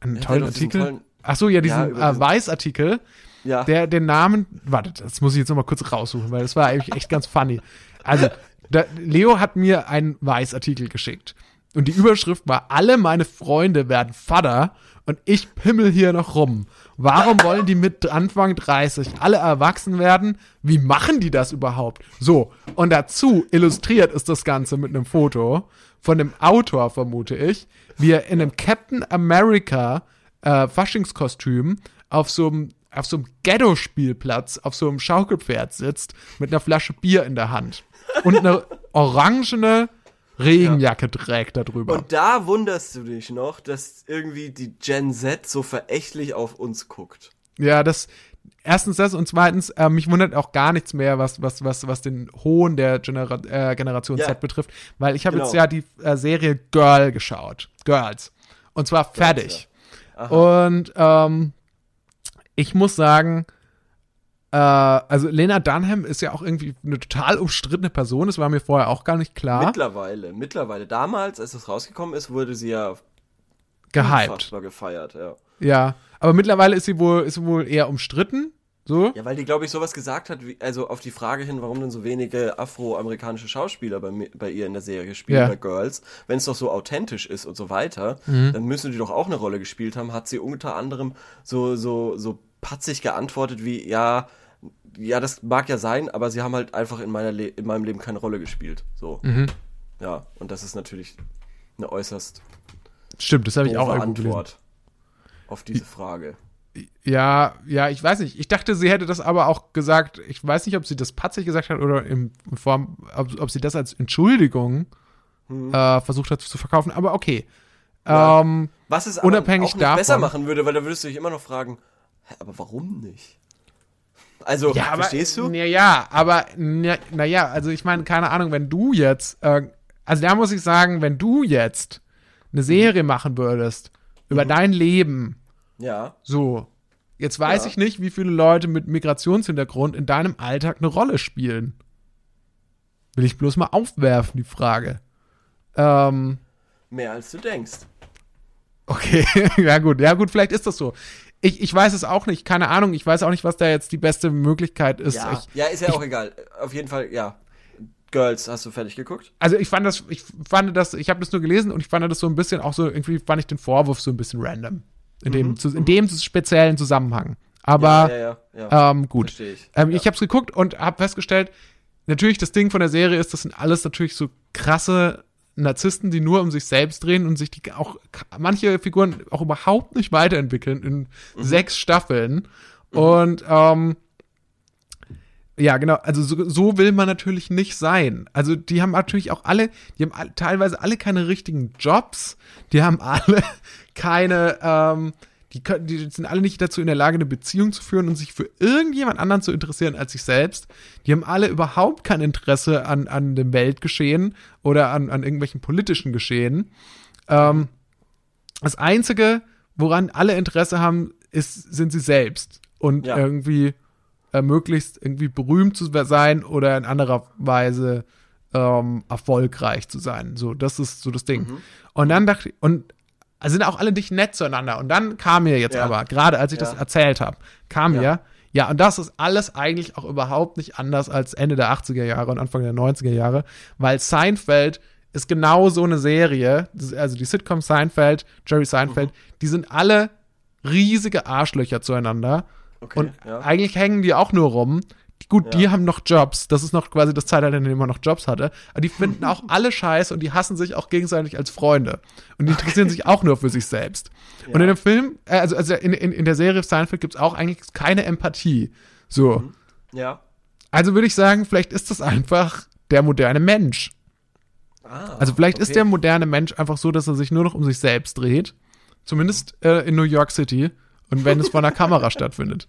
S1: Einen
S2: Ja,
S1: tollen Artikel?
S2: tollen-
S1: Ach so, ja, diesen
S2: über
S1: äh, Weiß-Artikel,
S2: Ja.
S1: der den Namen, warte, das muss ich jetzt noch mal kurz raussuchen, weil das war eigentlich echt ganz funny. Also, da, Leo hat mir einen Weiß-Artikel geschickt und die Überschrift war, alle meine Freunde werden Vater und ich pimmel hier noch rum. Warum wollen die mit Anfang 30 alle erwachsen werden? Wie machen die das überhaupt? So, und dazu illustriert ist das Ganze mit einem Foto von dem Autor, vermute ich, wie er in einem Captain America äh, Faschingskostüm auf so einem auf so einem Ghetto-Spielplatz auf so einem Schaukelpferd sitzt mit einer Flasche Bier in der Hand und eine orangene Regenjacke trägt darüber.
S2: Und da wunderst du dich noch, dass irgendwie die Gen Z so verächtlich auf uns guckt.
S1: Ja, das erstens das und zweitens äh, mich wundert auch gar nichts mehr, was was was was den Hohn der Genera äh, Generation
S2: Ja.
S1: Z betrifft, weil ich habe
S2: Genau.
S1: jetzt ja die äh, Serie Girl geschaut, Girls und zwar fertig. Und ähm, ich muss sagen, äh, also Lena Dunham ist ja auch irgendwie eine total umstrittene Person. Das war mir vorher auch gar nicht klar.
S2: Mittlerweile, mittlerweile. Damals, als es rausgekommen ist, wurde sie ja
S1: gehypt.
S2: gefeiert, ja.
S1: Ja, aber mittlerweile ist sie wohl ist sie wohl eher umstritten. So.
S2: Ja, weil die, glaube ich, sowas gesagt hat, wie, also auf die Frage hin, warum denn so wenige afroamerikanische Schauspieler bei, bei ihr in der Serie spielen,
S1: Ja.
S2: bei Girls, wenn es doch so authentisch ist und so weiter,
S1: Mhm.
S2: dann müssen die doch auch eine Rolle gespielt haben, hat sie unter anderem so, so, so patzig geantwortet wie, ja, ja, das mag ja sein, aber sie haben halt einfach in, meiner Le in meinem Leben keine Rolle gespielt. So.
S1: Mhm.
S2: Ja, und das ist natürlich eine äußerst
S1: Stimmt, das habe ich auch.
S2: Antwort auf diese Frage.
S1: Ja, ja, ich weiß nicht. Ich dachte, sie hätte das aber auch gesagt. Ich weiß nicht, ob sie das patzig gesagt hat oder in Form, ob, ob sie das als Entschuldigung äh, versucht hat zu verkaufen. Aber okay.
S2: Hm. Ja.
S1: Ähm,
S2: Was es aber
S1: Unabhängig
S2: auch nicht
S1: davon-
S2: besser machen würde, weil da würdest du dich immer noch fragen, aber warum nicht? Also,
S1: ja, aber,
S2: verstehst du?
S1: Ja, ja, aber naja, na also ich meine, keine Ahnung, wenn du jetzt, äh, also da muss ich sagen, wenn du jetzt eine Serie machen würdest über
S2: Mhm.
S1: dein Leben,
S2: Ja.
S1: so, jetzt weiß
S2: Ja.
S1: ich nicht, wie viele Leute mit Migrationshintergrund in deinem Alltag eine Rolle spielen. Will ich bloß mal aufwerfen, die Frage. Ähm,
S2: Mehr als du denkst.
S1: okay, [laughs] ja gut, ja gut, vielleicht ist das so. Ich, ich weiß es auch nicht, keine Ahnung, ich weiß auch nicht, was da jetzt die beste Möglichkeit ist.
S2: Ja,
S1: Ich,
S2: ja ist ja auch egal. Auf jeden Fall, ja. Girls, hast du fertig geguckt?
S1: also ich fand das, ich fand das, ich habe das nur gelesen und ich fand das so ein bisschen auch so, irgendwie fand ich den Vorwurf so ein bisschen random. In dem, zu, in dem speziellen Zusammenhang. Aber
S2: Mhm, ja, ja, ja.
S1: ähm, gut.
S2: Verstehe ich.
S1: Ähm. Ich habe es geguckt und habe festgestellt, natürlich das Ding von der Serie ist, das sind alles natürlich so krasse Narzissten, die nur um sich selbst drehen und sich die auch manche Figuren auch überhaupt nicht weiterentwickeln in
S2: Mhm.
S1: sechs Staffeln. Und ähm, ja, genau, also so, so will man natürlich nicht sein. Also die haben natürlich auch alle, die haben all, teilweise alle keine richtigen Jobs, die haben alle [laughs] keine, ähm, die, können, die sind alle nicht dazu in der Lage, eine Beziehung zu führen und sich für irgendjemand anderen zu interessieren als sich selbst. Die haben alle überhaupt kein Interesse an, an dem Weltgeschehen oder an, an irgendwelchen politischen Geschehen. Ähm, das Einzige, woran alle Interesse haben, ist, sind sie selbst. Und
S2: Ja.
S1: irgendwie äh, möglichst irgendwie berühmt zu sein oder in anderer Weise ähm, erfolgreich zu sein. So, das ist so das Ding. Und dann dachte ich, und also sind auch alle nicht nett zueinander. Und dann kam mir jetzt
S2: Ja.
S1: aber, gerade als ich
S2: Ja.
S1: das erzählt habe, kam
S2: Ja.
S1: mir, ja, und das ist alles eigentlich auch überhaupt nicht anders als Ende der 80er Jahre und Anfang der 90er Jahre, weil Seinfeld ist genau so eine Serie, also die Sitcom Seinfeld, Jerry Seinfeld, die sind alle riesige Arschlöcher zueinander.
S2: Okay,
S1: und
S2: ja.
S1: eigentlich hängen die auch nur rum. Gut, die
S2: Ja.
S1: haben noch Jobs. Das ist noch quasi das Zeitalter, in dem man noch Jobs hatte. Aber die finden auch [laughs] alle scheiße und die hassen sich auch gegenseitig als Freunde. Und die interessieren sich auch nur für sich selbst. Und in dem Film, äh, also, also in, in, in der Serie Seinfeld gibt es auch eigentlich keine Empathie. So.
S2: Ja.
S1: Also würde ich sagen, vielleicht ist das einfach der moderne Mensch.
S2: Ah,
S1: Also vielleicht ist
S2: okay.
S1: der moderne Mensch einfach so, dass er sich nur noch um sich selbst dreht. Zumindest äh, in New York City. Und wenn es vor einer Kamera stattfindet.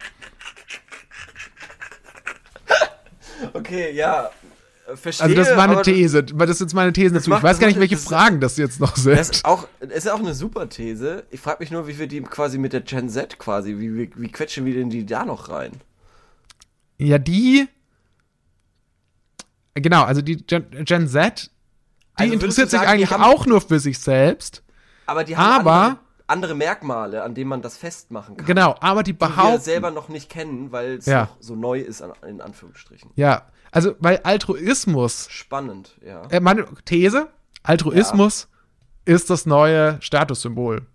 S2: Okay, ja. Verstehe.
S1: Also das ist meine
S2: aber
S1: These. Das ist jetzt meine These dazu. Ich
S2: macht-
S1: weiß gar
S2: das
S1: nicht, welche
S2: das-
S1: Fragen das jetzt noch
S2: Das
S1: sind.
S2: ist auch, das ist auch eine super These. Ich frage mich nur, wie wir die quasi mit der Gen Z quasi, wie, wie, wie quetschen wir denn die da noch rein?
S1: Ja, die. Genau, also die Gen, Gen Z, die
S2: Also
S1: interessiert sich
S2: sagen, die
S1: eigentlich
S2: haben-
S1: auch nur für sich selbst.
S2: Aber die haben
S1: Aber-
S2: andere, Merkmale, an denen man das festmachen kann.
S1: Genau, aber die
S2: Die wir
S1: behaupten.
S2: selber noch nicht kennen, weil es
S1: Ja.
S2: noch so neu ist, an, in Anführungsstrichen.
S1: Ja, also weil Altruismus,
S2: Spannend, ja.
S1: äh, meine These, Altruismus ist das neue Statussymbol.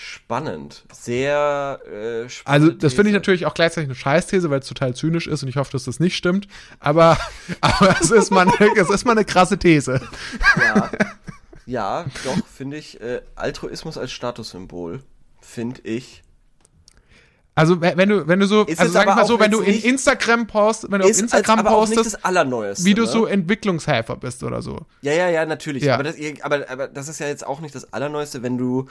S2: Spannend. Sehr äh, spannend.
S1: Also, das finde ich natürlich auch gleichzeitig eine Scheißthese, weil es total zynisch ist und ich hoffe, dass das nicht stimmt. Aber, [laughs] aber es, ist mal eine, es ist mal eine krasse These.
S2: Ja, [laughs] ja doch, [laughs] finde ich. Äh, Altruismus als Statussymbol, finde ich.
S1: Also, we- wenn du, wenn du so,
S2: Ist
S1: also sag ich mal so, wenn du in Instagram postest, wenn du auf Instagram postest,
S2: das Allerneueste.
S1: wie du
S2: ne?
S1: so Entwicklungshelfer bist oder so.
S2: Ja, ja, ja, natürlich.
S1: Ja.
S2: Aber, das, aber, aber das ist ja jetzt auch nicht das Allerneueste, wenn du,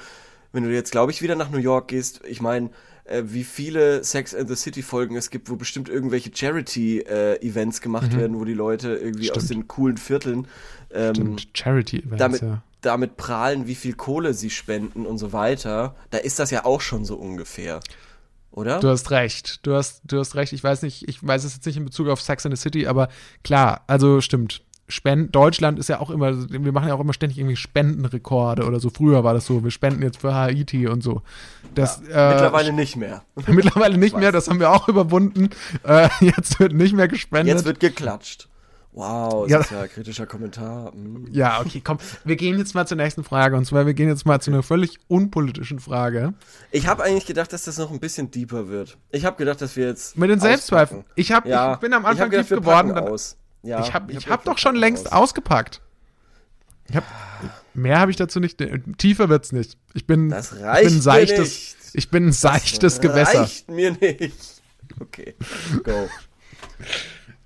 S2: wenn du jetzt, glaube ich, wieder nach New York gehst. Ich meine, äh, wie viele Sex and the City Folgen es gibt, wo bestimmt irgendwelche Charity-Events gemacht werden, wo die Leute irgendwie aus
S1: Mhm. Stimmt.
S2: den coolen Vierteln ähm,
S1: Stimmt, Charity-Events,
S2: damit,
S1: ja.
S2: Damit prahlen, wie viel Kohle sie spenden und so weiter. Da ist das ja auch schon so ungefähr. Oder?
S1: Du hast recht. Du hast, du hast recht. Ich weiß nicht, ich weiß es jetzt nicht in Bezug auf Sex and the City, aber klar, also stimmt. Spend Deutschland ist ja auch immer, wir machen ja auch immer ständig irgendwie Spendenrekorde oder so. Früher war das so, wir spenden jetzt für Haiti und so. Das, äh,
S2: Mittlerweile nicht mehr. [laughs]
S1: mittlerweile nicht mehr, das haben wir auch [laughs] überwunden. Äh, jetzt wird nicht mehr gespendet.
S2: Jetzt wird geklatscht. Wow,
S1: Ja.
S2: das ist ja ein kritischer Kommentar. Hm.
S1: ja, okay, komm. Wir gehen jetzt mal zur nächsten Frage. Und zwar, wir gehen jetzt mal zu einer völlig unpolitischen Frage.
S2: Ich habe eigentlich gedacht, dass das noch ein bisschen deeper wird. Ich habe gedacht, dass wir jetzt
S1: Mit den Selbstzweifeln. Ich, hab,
S2: Ja,
S1: ich bin am
S2: ich hab
S1: Anfang tief geworden. Dann,
S2: aus. Ja,
S1: ich habe ich hab
S2: wir
S1: doch schon längst
S2: aus.
S1: ausgepackt. Ich hab, mehr habe ich dazu nicht. Tiefer wird's nicht. Ich bin,
S2: Das
S1: ich
S2: reicht
S1: bin
S2: mir
S1: seichtes,
S2: nicht.
S1: ich bin ein seichtes Gewässer.
S2: Reicht mir nicht. Okay, go.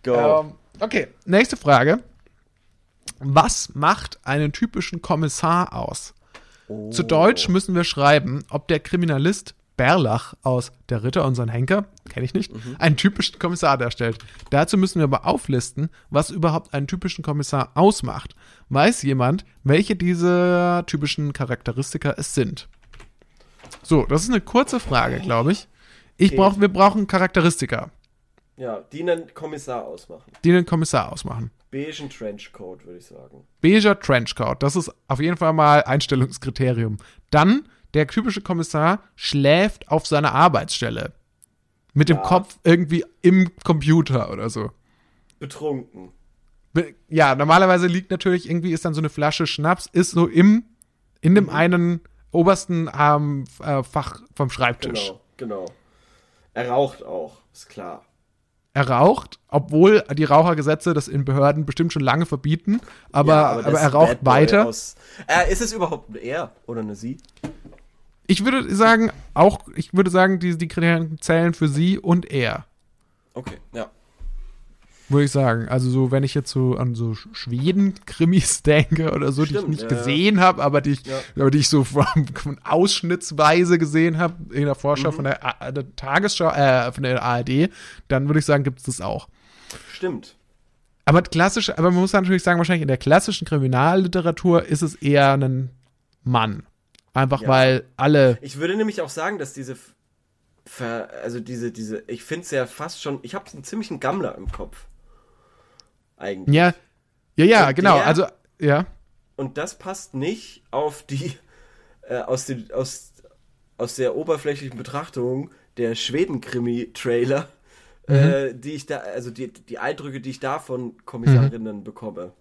S2: Go.
S1: Ähm, okay, nächste Frage. Was macht einen typischen Kommissar aus?
S2: Oh.
S1: Zu Deutsch müssen wir schreiben, ob der Kriminalist Berlach aus Der Ritter und sein Henker, kenne ich nicht,
S2: Mhm.
S1: einen typischen Kommissar darstellt. Dazu müssen wir aber auflisten, was überhaupt einen typischen Kommissar ausmacht. Weiß jemand, welche dieser typischen Charakteristika es sind? So, das ist eine kurze Frage, glaube ich. Ich
S2: Okay.
S1: brauch, wir brauchen Charakteristika,
S2: Ja, die einen Kommissar ausmachen.
S1: die den Kommissar ausmachen.
S2: Beigen Trenchcoat, würde ich sagen.
S1: Beiger Trenchcoat, das ist auf jeden Fall mal Einstellungskriterium. Dann, der typische Kommissar schläft auf seiner Arbeitsstelle. Mit dem
S2: Ja.
S1: Kopf irgendwie im Computer oder so.
S2: Betrunken.
S1: Be- Ja, normalerweise liegt natürlich irgendwie, ist dann so eine Flasche Schnaps, ist so im, in
S2: Mhm.
S1: dem einen obersten ähm, äh, Fach vom Schreibtisch.
S2: Genau, genau. Er raucht auch, ist klar.
S1: Er raucht, obwohl die Rauchergesetze das in Behörden bestimmt schon lange verbieten, aber,
S2: Ja,
S1: aber,
S2: das
S1: er raucht weiter.
S2: Aus, äh, ist es überhaupt Er oder eine Sie?
S1: Ich würde sagen, auch, ich würde sagen, die, die Kriterien zählen für sie und er.
S2: Okay, ja.
S1: Würde ich sagen. Also so, wenn ich jetzt so an so Schweden-Krimis [laughs] denke oder so, die
S2: Stimmt,
S1: ich nicht
S2: ja, ja.
S1: gesehen habe, aber die ich,
S2: Ja.
S1: aber die ich so von, von ausschnittsweise gesehen habe in der Vorschau
S2: Mhm.
S1: von der, A- der Tagesschau, äh, von der ARD, dann würde ich sagen, gibt es das auch.
S2: Stimmt.
S1: Aber klassisch, aber man muss natürlich sagen, wahrscheinlich in der klassischen Kriminalliteratur ist es eher ein Mann. Einfach weil alle,
S2: Ich würde nämlich auch sagen, dass diese, also diese, diese, ich finde es ja fast schon, ich habe einen ziemlichen Gammler im Kopf. Eigentlich.
S1: ja, ja, ja,
S2: Und
S1: genau,
S2: der-
S1: also, ja.
S2: Und das passt nicht auf die [laughs] äh, aus, den, aus, aus der oberflächlichen Betrachtung der Schweden-Krimi-Trailer, äh, die ich da, also die, die Eindrücke, die ich da von Kommissarinnen bekomme.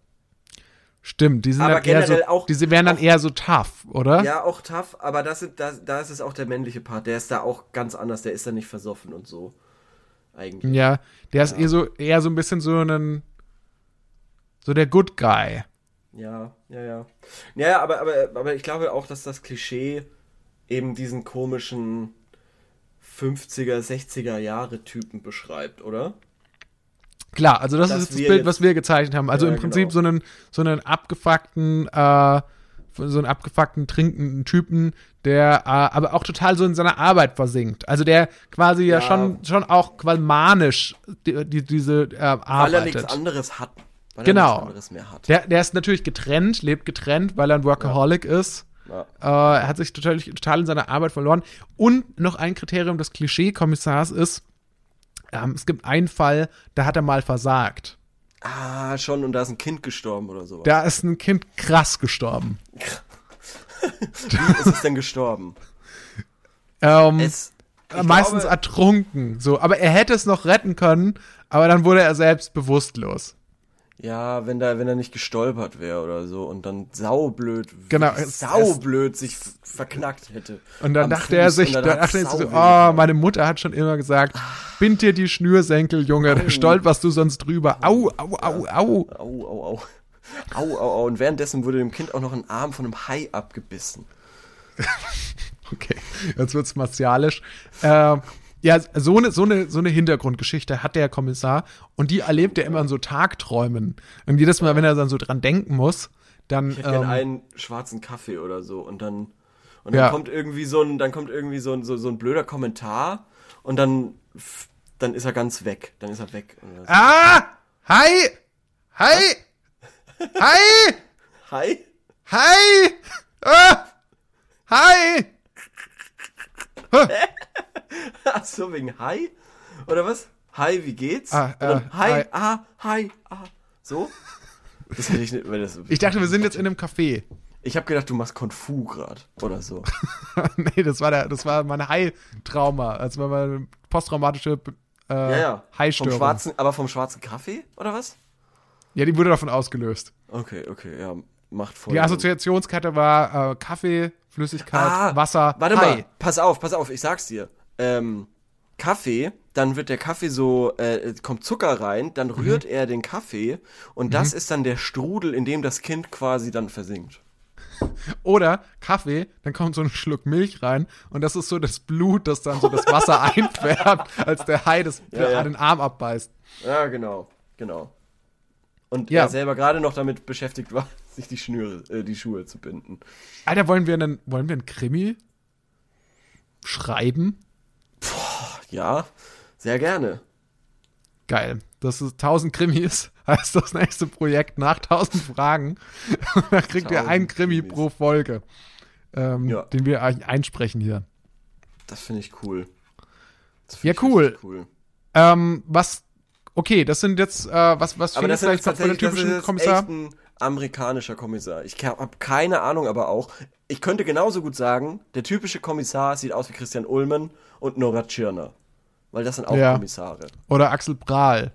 S1: Stimmt, die sind
S2: Aber
S1: dann eher so,
S2: auch-
S1: diese wären dann
S2: auch-
S1: eher so tough, oder?
S2: Ja, auch tough, aber das, sind- das, da ist es auch der männliche Part. Der ist da auch ganz anders, der ist da nicht versoffen und so. Eigentlich.
S1: Ja, der ist eher so, eher so ein bisschen so ein, so der Good Guy.
S2: Ja, ja, ja. Ja, aber, aber, aber ich glaube auch, dass das Klischee eben diesen komischen 50er, 60er Jahre Typen beschreibt, oder?
S1: Klar, also das
S2: Dass
S1: ist das Bild,
S2: jetzt-
S1: was wir gezeichnet haben. Also
S2: Ja,
S1: im Prinzip
S2: genau.
S1: so einen, so einen abgefuckten, äh, so einen abgefuckten, trinkenden Typen, der äh, aber auch total so in seiner Arbeit versinkt. Also der quasi ja,
S2: Ja.
S1: schon, schon auch quasi manisch die, die, diese äh,
S2: Weil er
S1: arbeitet.
S2: nichts anderes hat. Weil
S1: Genau.
S2: er nichts anderes mehr hat.
S1: Der, der ist natürlich getrennt, lebt getrennt, weil er ein Workaholic ist.
S2: Ja.
S1: Äh, er hat sich total, total in seiner Arbeit verloren. Und noch ein Kriterium des Klischee-Kommissars ist, ähm, es gibt einen Fall, da hat er mal versagt.
S2: Ah, schon, und da ist ein Kind gestorben oder sowas.
S1: Da ist ein Kind krass gestorben. [laughs]
S2: Wie ist es denn gestorben?
S1: Ähm,
S2: Es,
S1: meistens
S2: glaube,
S1: ertrunken. So, aber er hätte es noch retten können, aber dann wurde er selbst bewusstlos.
S2: Ja, wenn da, wenn er nicht gestolpert wäre oder so und dann saublöd,
S1: Genau,
S2: saublöd sich verknackt hätte.
S1: Und dann dachte er
S2: Fuß
S1: sich,
S2: und
S1: dann dachte er sich so, oh, meine Mutter hat schon immer gesagt, bind dir die Schnürsenkel, Junge, da stolperst du sonst drüber. Au, au, au, au.
S2: Au, au, au. Au, au, au. Und währenddessen wurde dem Kind auch noch ein Arm von einem Hai abgebissen. [laughs]
S1: Okay, jetzt wird's martialisch. Äh, ja, so eine, so, eine, so eine Hintergrundgeschichte hat der Kommissar und die erlebt er immer in so Tagträumen. Und jedes Mal, wenn er dann so dran denken muss, dann.
S2: Ich hätte
S1: Ähm,
S2: einen schwarzen Kaffee oder so und dann und dann
S1: Ja.
S2: kommt irgendwie so ein dann kommt irgendwie so ein so, so ein blöder Kommentar und dann dann ist er ganz weg, dann ist er weg. So.
S1: ah! Hi! Hi! Hi! [laughs]
S2: Hi.
S1: Hi! Ah! Hi! [laughs]
S2: Ach so wegen Hi oder was? Hi, wie geht's?
S1: Ah,
S2: Und dann,
S1: äh,
S2: hi,
S1: hi.
S2: ah, hi, ah. So? Das hätte ich nicht, weil das
S1: Ich dachte, wir sind jetzt in einem Café.
S2: Ich habe gedacht, du machst Kung Fu grad oder so. [laughs]
S1: nee, das war der, das war mein Hai-Trauma. Das war meine posttraumatische äh,
S2: Ja, ja. Vom
S1: Hai-Störung.
S2: schwarzen, aber vom schwarzen Kaffee oder was?
S1: Ja, die wurde davon ausgelöst.
S2: Okay, okay, ja, macht voll.
S1: Die. Assoziationskette war äh, Kaffee, Flüssigkeit,
S2: Ah,
S1: Wasser,
S2: Warte
S1: Hai.
S2: mal, pass auf, pass auf, ich sag's dir. Ähm, Kaffee, dann wird der Kaffee so, äh, kommt Zucker rein, dann
S1: Mhm.
S2: rührt er den Kaffee und das ist dann der Strudel, in dem das Kind quasi dann versinkt. [laughs]
S1: Oder Kaffee, dann kommt so ein Schluck Milch rein und das ist so das Blut, das dann so das Wasser [laughs] einfärbt, als der Hai das
S2: Ja, ja.
S1: den Arm abbeißt.
S2: Ja, genau, genau. Und
S1: Ja.
S2: er selber gerade noch damit beschäftigt war, sich die Schnüre, äh, die Schuhe zu binden.
S1: Alter, wollen wir einen, wollen wir einen Krimi schreiben?
S2: Ja, sehr gerne.
S1: Geil. Das ist 1000 Krimis, [laughs] heißt das nächste Projekt nach 1000 Fragen. [laughs] da kriegt ihr
S2: 1000
S1: einen Krimi
S2: Krimis.
S1: pro Folge, ähm,
S2: Ja.
S1: den wir eigentlich einsprechen hier.
S2: Das finde ich cool. Das
S1: Ja,
S2: find ich
S1: cool.
S2: cool.
S1: Ähm, was, okay, das sind jetzt, äh, was, was
S2: Aber das
S1: vielleicht
S2: tatsächlich das
S1: typischen Kommissar?
S2: ein amerikanischer Kommissar. Ich habe keine Ahnung, aber auch. Ich könnte genauso gut sagen, der typische Kommissar sieht aus wie Christian Ullmann und Nora Tschirner. Weil das sind auch
S1: Ja.
S2: Kommissare.
S1: Oder Axel Prahl,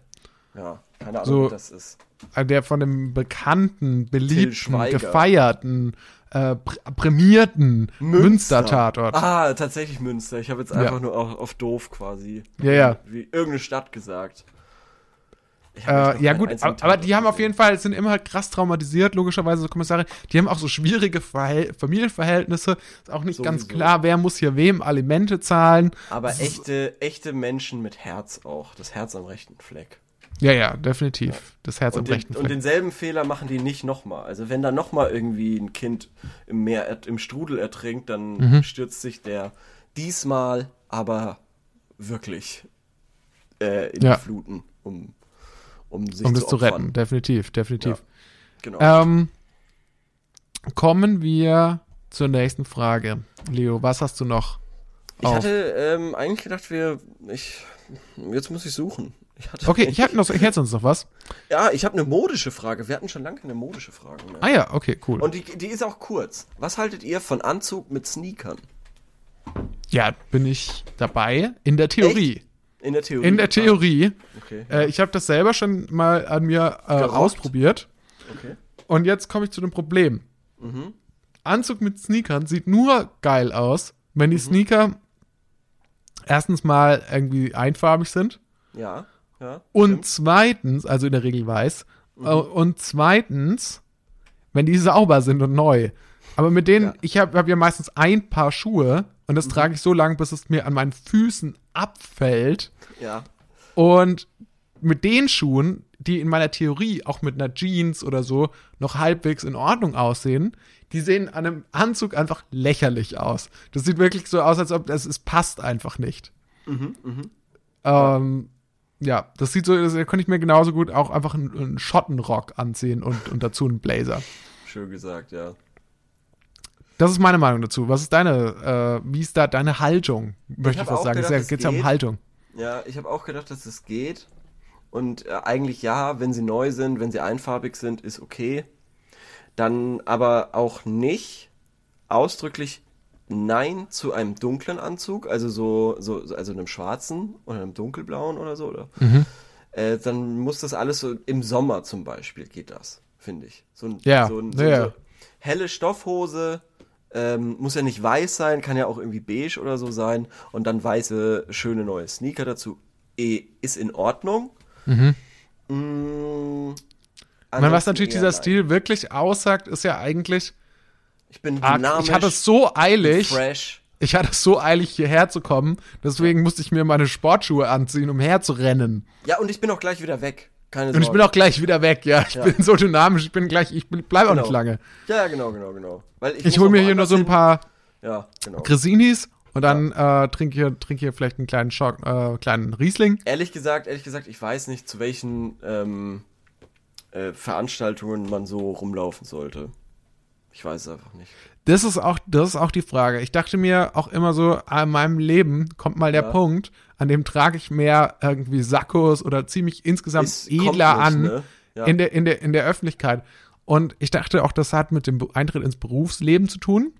S2: Ja, keine Ahnung,
S1: So-
S2: das ist.
S1: äh, der von dem bekannten, beliebten, gefeierten, äh, pr prämierten Münster-Tatort.
S2: Ah, tatsächlich Münster. Ich habe jetzt
S1: Ja.
S2: einfach nur auf, auf doof quasi.
S1: Ja, ja.
S2: Wie irgendeine Stadt gesagt.
S1: Äh, ja gut, aber, aber die haben auf jeden Fall, sind immer krass traumatisiert, logischerweise so Kommissare. Die haben auch so schwierige Verhäl Familienverhältnisse. Ist auch nicht ganz
S2: Sowieso.
S1: klar, wer muss hier wem Alimente zahlen.
S2: Aber echte, echte Menschen mit Herz auch. Das Herz am rechten Fleck.
S1: Ja, ja, definitiv. Das Herz am
S2: Und, den,
S1: rechten
S2: und
S1: Fleck.
S2: denselben Fehler machen die nicht nochmal. Also wenn da nochmal irgendwie ein Kind im Meer, im Strudel ertrinkt, dann
S1: Mhm.
S2: stürzt sich der diesmal aber wirklich äh, in
S1: Ja.
S2: die Fluten, um, um sich
S1: um
S2: zu
S1: das zu
S2: opfern.
S1: retten, definitiv, definitiv.
S2: Genau.
S1: Ähm, kommen wir zur nächsten Frage. Leo, was hast du noch?
S2: Ich
S1: auf?
S2: hatte ähm, eigentlich gedacht, wir. Ich. Jetzt muss ich suchen. Ich hatte,
S1: Okay, ich hätte noch, ich hätte sonst noch was.
S2: Ja, ich habe eine modische Frage. Wir hatten schon lange keine modische Frage mehr.
S1: Ah ja, okay, cool.
S2: Und die, die ist auch kurz. Was haltet ihr von Anzug mit Sneakern?
S1: ja, bin ich dabei. In der Theorie.
S2: In der Theorie.
S1: In der Theorie.
S2: Okay.
S1: Äh, ich habe das selber schon mal an mir äh, ausprobiert.
S2: okay.
S1: Und jetzt komme ich zu dem Problem.
S2: Mhm.
S1: Anzug mit Sneakern sieht nur geil aus, wenn
S2: Mhm.
S1: die Sneaker erstens mal irgendwie einfarbig sind
S2: Ja. Ja.
S1: und
S2: stimmt. Mhm.
S1: zweitens, also in der Regel weiß, äh, und zweitens, wenn die sauber sind und neu. Aber mit denen,
S2: Ja. Mhm.
S1: ich habe hab ja meistens ein Paar Schuhe und das trage ich so lange, bis es mir an meinen Füßen abfällt.
S2: Ja.
S1: Und mit den Schuhen, die in meiner Theorie auch mit einer Jeans oder so noch halbwegs in Ordnung aussehen, die sehen an einem Anzug einfach lächerlich aus. Das sieht wirklich so aus, als ob das es passt einfach nicht. Ähm, ja, das sieht so, das könnte ich mir genauso gut auch einfach einen, einen Schottenrock anziehen und, und dazu einen Blazer.
S2: Schön gesagt, ja.
S1: Das ist meine Meinung dazu. Was ist deine, äh, wie ist da deine Haltung? Möchte ich, was
S2: auch
S1: sagen.
S2: gedacht,
S1: es geht ja um. Haltung.
S2: Ja, ich habe auch gedacht, dass es geht. Und äh, eigentlich ja, wenn sie neu sind, wenn sie einfarbig sind, ist okay. Dann aber auch nicht ausdrücklich Nein zu einem dunklen Anzug, also so, so so- also einem schwarzen oder einem dunkelblauen oder so, oder?
S1: Mhm.
S2: Äh, dann muss das alles so im Sommer zum Beispiel geht das, finde ich. So ein,
S1: Ja,
S2: so, ein, so,
S1: ja.
S2: so helle Stoffhose, ähm, muss ja nicht weiß sein, kann ja auch irgendwie beige oder so sein. Und dann weiße, schöne neue Sneaker dazu. Eh, ist in Ordnung. Mm,
S1: Ich meine, was natürlich dieser
S2: nein.
S1: Stil wirklich aussagt, ist ja eigentlich,
S2: Ich bin dynamisch,
S1: ich hatte es so eilig,
S2: fresh.
S1: ich hatte es so eilig, hierher zu kommen, deswegen musste ich mir meine Sportschuhe anziehen, um herzurennen.
S2: Ja, und ich bin auch gleich wieder weg. Keine Sorge.
S1: Und ich bin auch gleich wieder weg, ja. Ich
S2: Ja.
S1: bin so dynamisch, ich bin gleich, ich bin, bleib auch
S2: Genau.
S1: nicht lange.
S2: Ja, ja, genau, genau, genau. Weil
S1: Ich
S2: muss
S1: hole mir hier nur so ein paar
S2: Ja, genau.
S1: Grisinis und dann äh, trinke hier, trink hier vielleicht einen kleinen, Schock, äh, kleinen Riesling.
S2: Ehrlich gesagt, ehrlich gesagt, ich weiß nicht, zu welchen ähm, äh, Veranstaltungen man so rumlaufen sollte. Ich weiß es einfach nicht.
S1: Das ist auch, das ist auch die Frage. Ich dachte mir auch immer so, ah, in meinem Leben kommt mal der
S2: Ja.
S1: Punkt, an dem trage ich mehr irgendwie Sakkos oder ziemlich insgesamt
S2: Es kommt
S1: edler an
S2: ne? Ja.
S1: in, der, in, der, in der Öffentlichkeit. Und ich dachte auch, das hat mit dem Eintritt ins Berufsleben zu tun.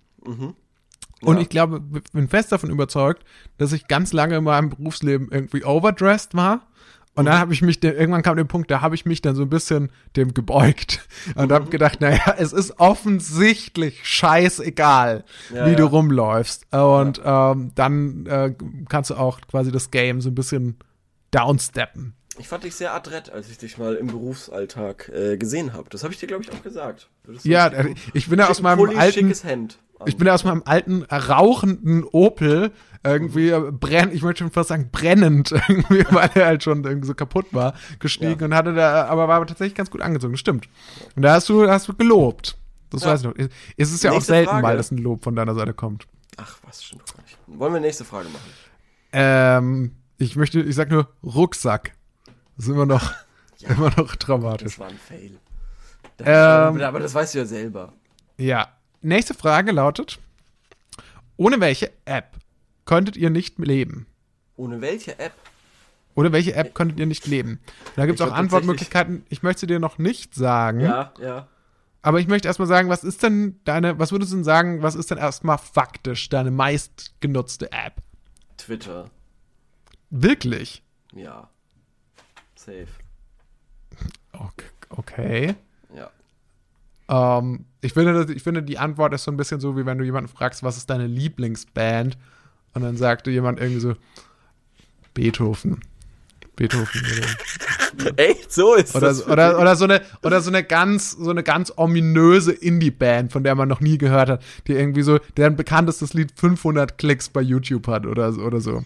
S1: Und
S2: Ja.
S1: ich glaube, bin fest davon überzeugt, dass ich ganz lange in meinem Berufsleben irgendwie overdressed war. Und
S2: Mhm.
S1: dann habe ich mich, irgendwann kam der Punkt, da habe ich mich dann so ein bisschen dem gebeugt [laughs] und
S2: Mhm.
S1: habe gedacht, naja, es ist offensichtlich scheißegal,
S2: Ja,
S1: wie
S2: ja.
S1: du rumläufst. Und ähm, dann äh, kannst du auch quasi das Game so ein bisschen downsteppen.
S2: Ich fand dich sehr adrett, als ich dich mal im Berufsalltag äh, gesehen habe. Das habe ich dir, glaube ich, auch gesagt.
S1: Ja, äh, ich bin ja aus meinem
S2: Pulli,
S1: alten,
S2: schickes Hemd.
S1: Ich bin ja aus meinem alten rauchenden Opel irgendwie brenn, ich möchte schon fast sagen brennend [laughs] irgendwie, weil er halt schon irgendwie so kaputt war, gestiegen
S2: Ja.
S1: und hatte da, aber war aber tatsächlich ganz gut angezogen. Das stimmt. Und da hast du, hast du gelobt. Das
S2: Ja.
S1: weiß ich noch. Es ist ja auch
S2: Nächste
S1: selten
S2: Frage.
S1: mal, dass ein Lob von deiner Seite kommt.
S2: Ach, was, stimmt doch gar nicht. Wollen wir nächste Frage machen?
S1: Ähm, ich möchte, ich sag nur Rucksack. Das ist immer noch, [laughs]
S2: Ja.
S1: immer noch dramatisch.
S2: Das war ein Fail.
S1: Ähm,
S2: aber das weißt du ja selber.
S1: Ja. Nächste Frage lautet: Ohne welche App könntet ihr nicht leben?
S2: Ohne welche App?
S1: Oder welche App könntet ihr nicht leben? Da gibt es auch Antwortmöglichkeiten. Ich möchte dir noch nicht sagen.
S2: Ja, ja.
S1: Aber ich möchte erstmal sagen, was ist denn deine, was würdest du denn sagen, was ist denn erstmal faktisch deine meistgenutzte App?
S2: Twitter.
S1: Wirklich?
S2: Ja. Safe.
S1: Okay. okay.
S2: Ja.
S1: Ähm, ich, finde, ich finde, die Antwort ist so ein bisschen so, wie wenn du jemanden fragst, was ist deine Lieblingsband? Und dann sagte jemand irgendwie so, Beethoven. Beethoven. Oder, [laughs]
S2: Echt? So ist
S1: oder,
S2: das.
S1: so- oder, oder, so eine, oder so eine ganz, so eine ganz ominöse Indie-Band, von der man noch nie gehört hat, die irgendwie so, deren bekanntestes Lied 500 Klicks bei YouTube hat oder, so- oder so.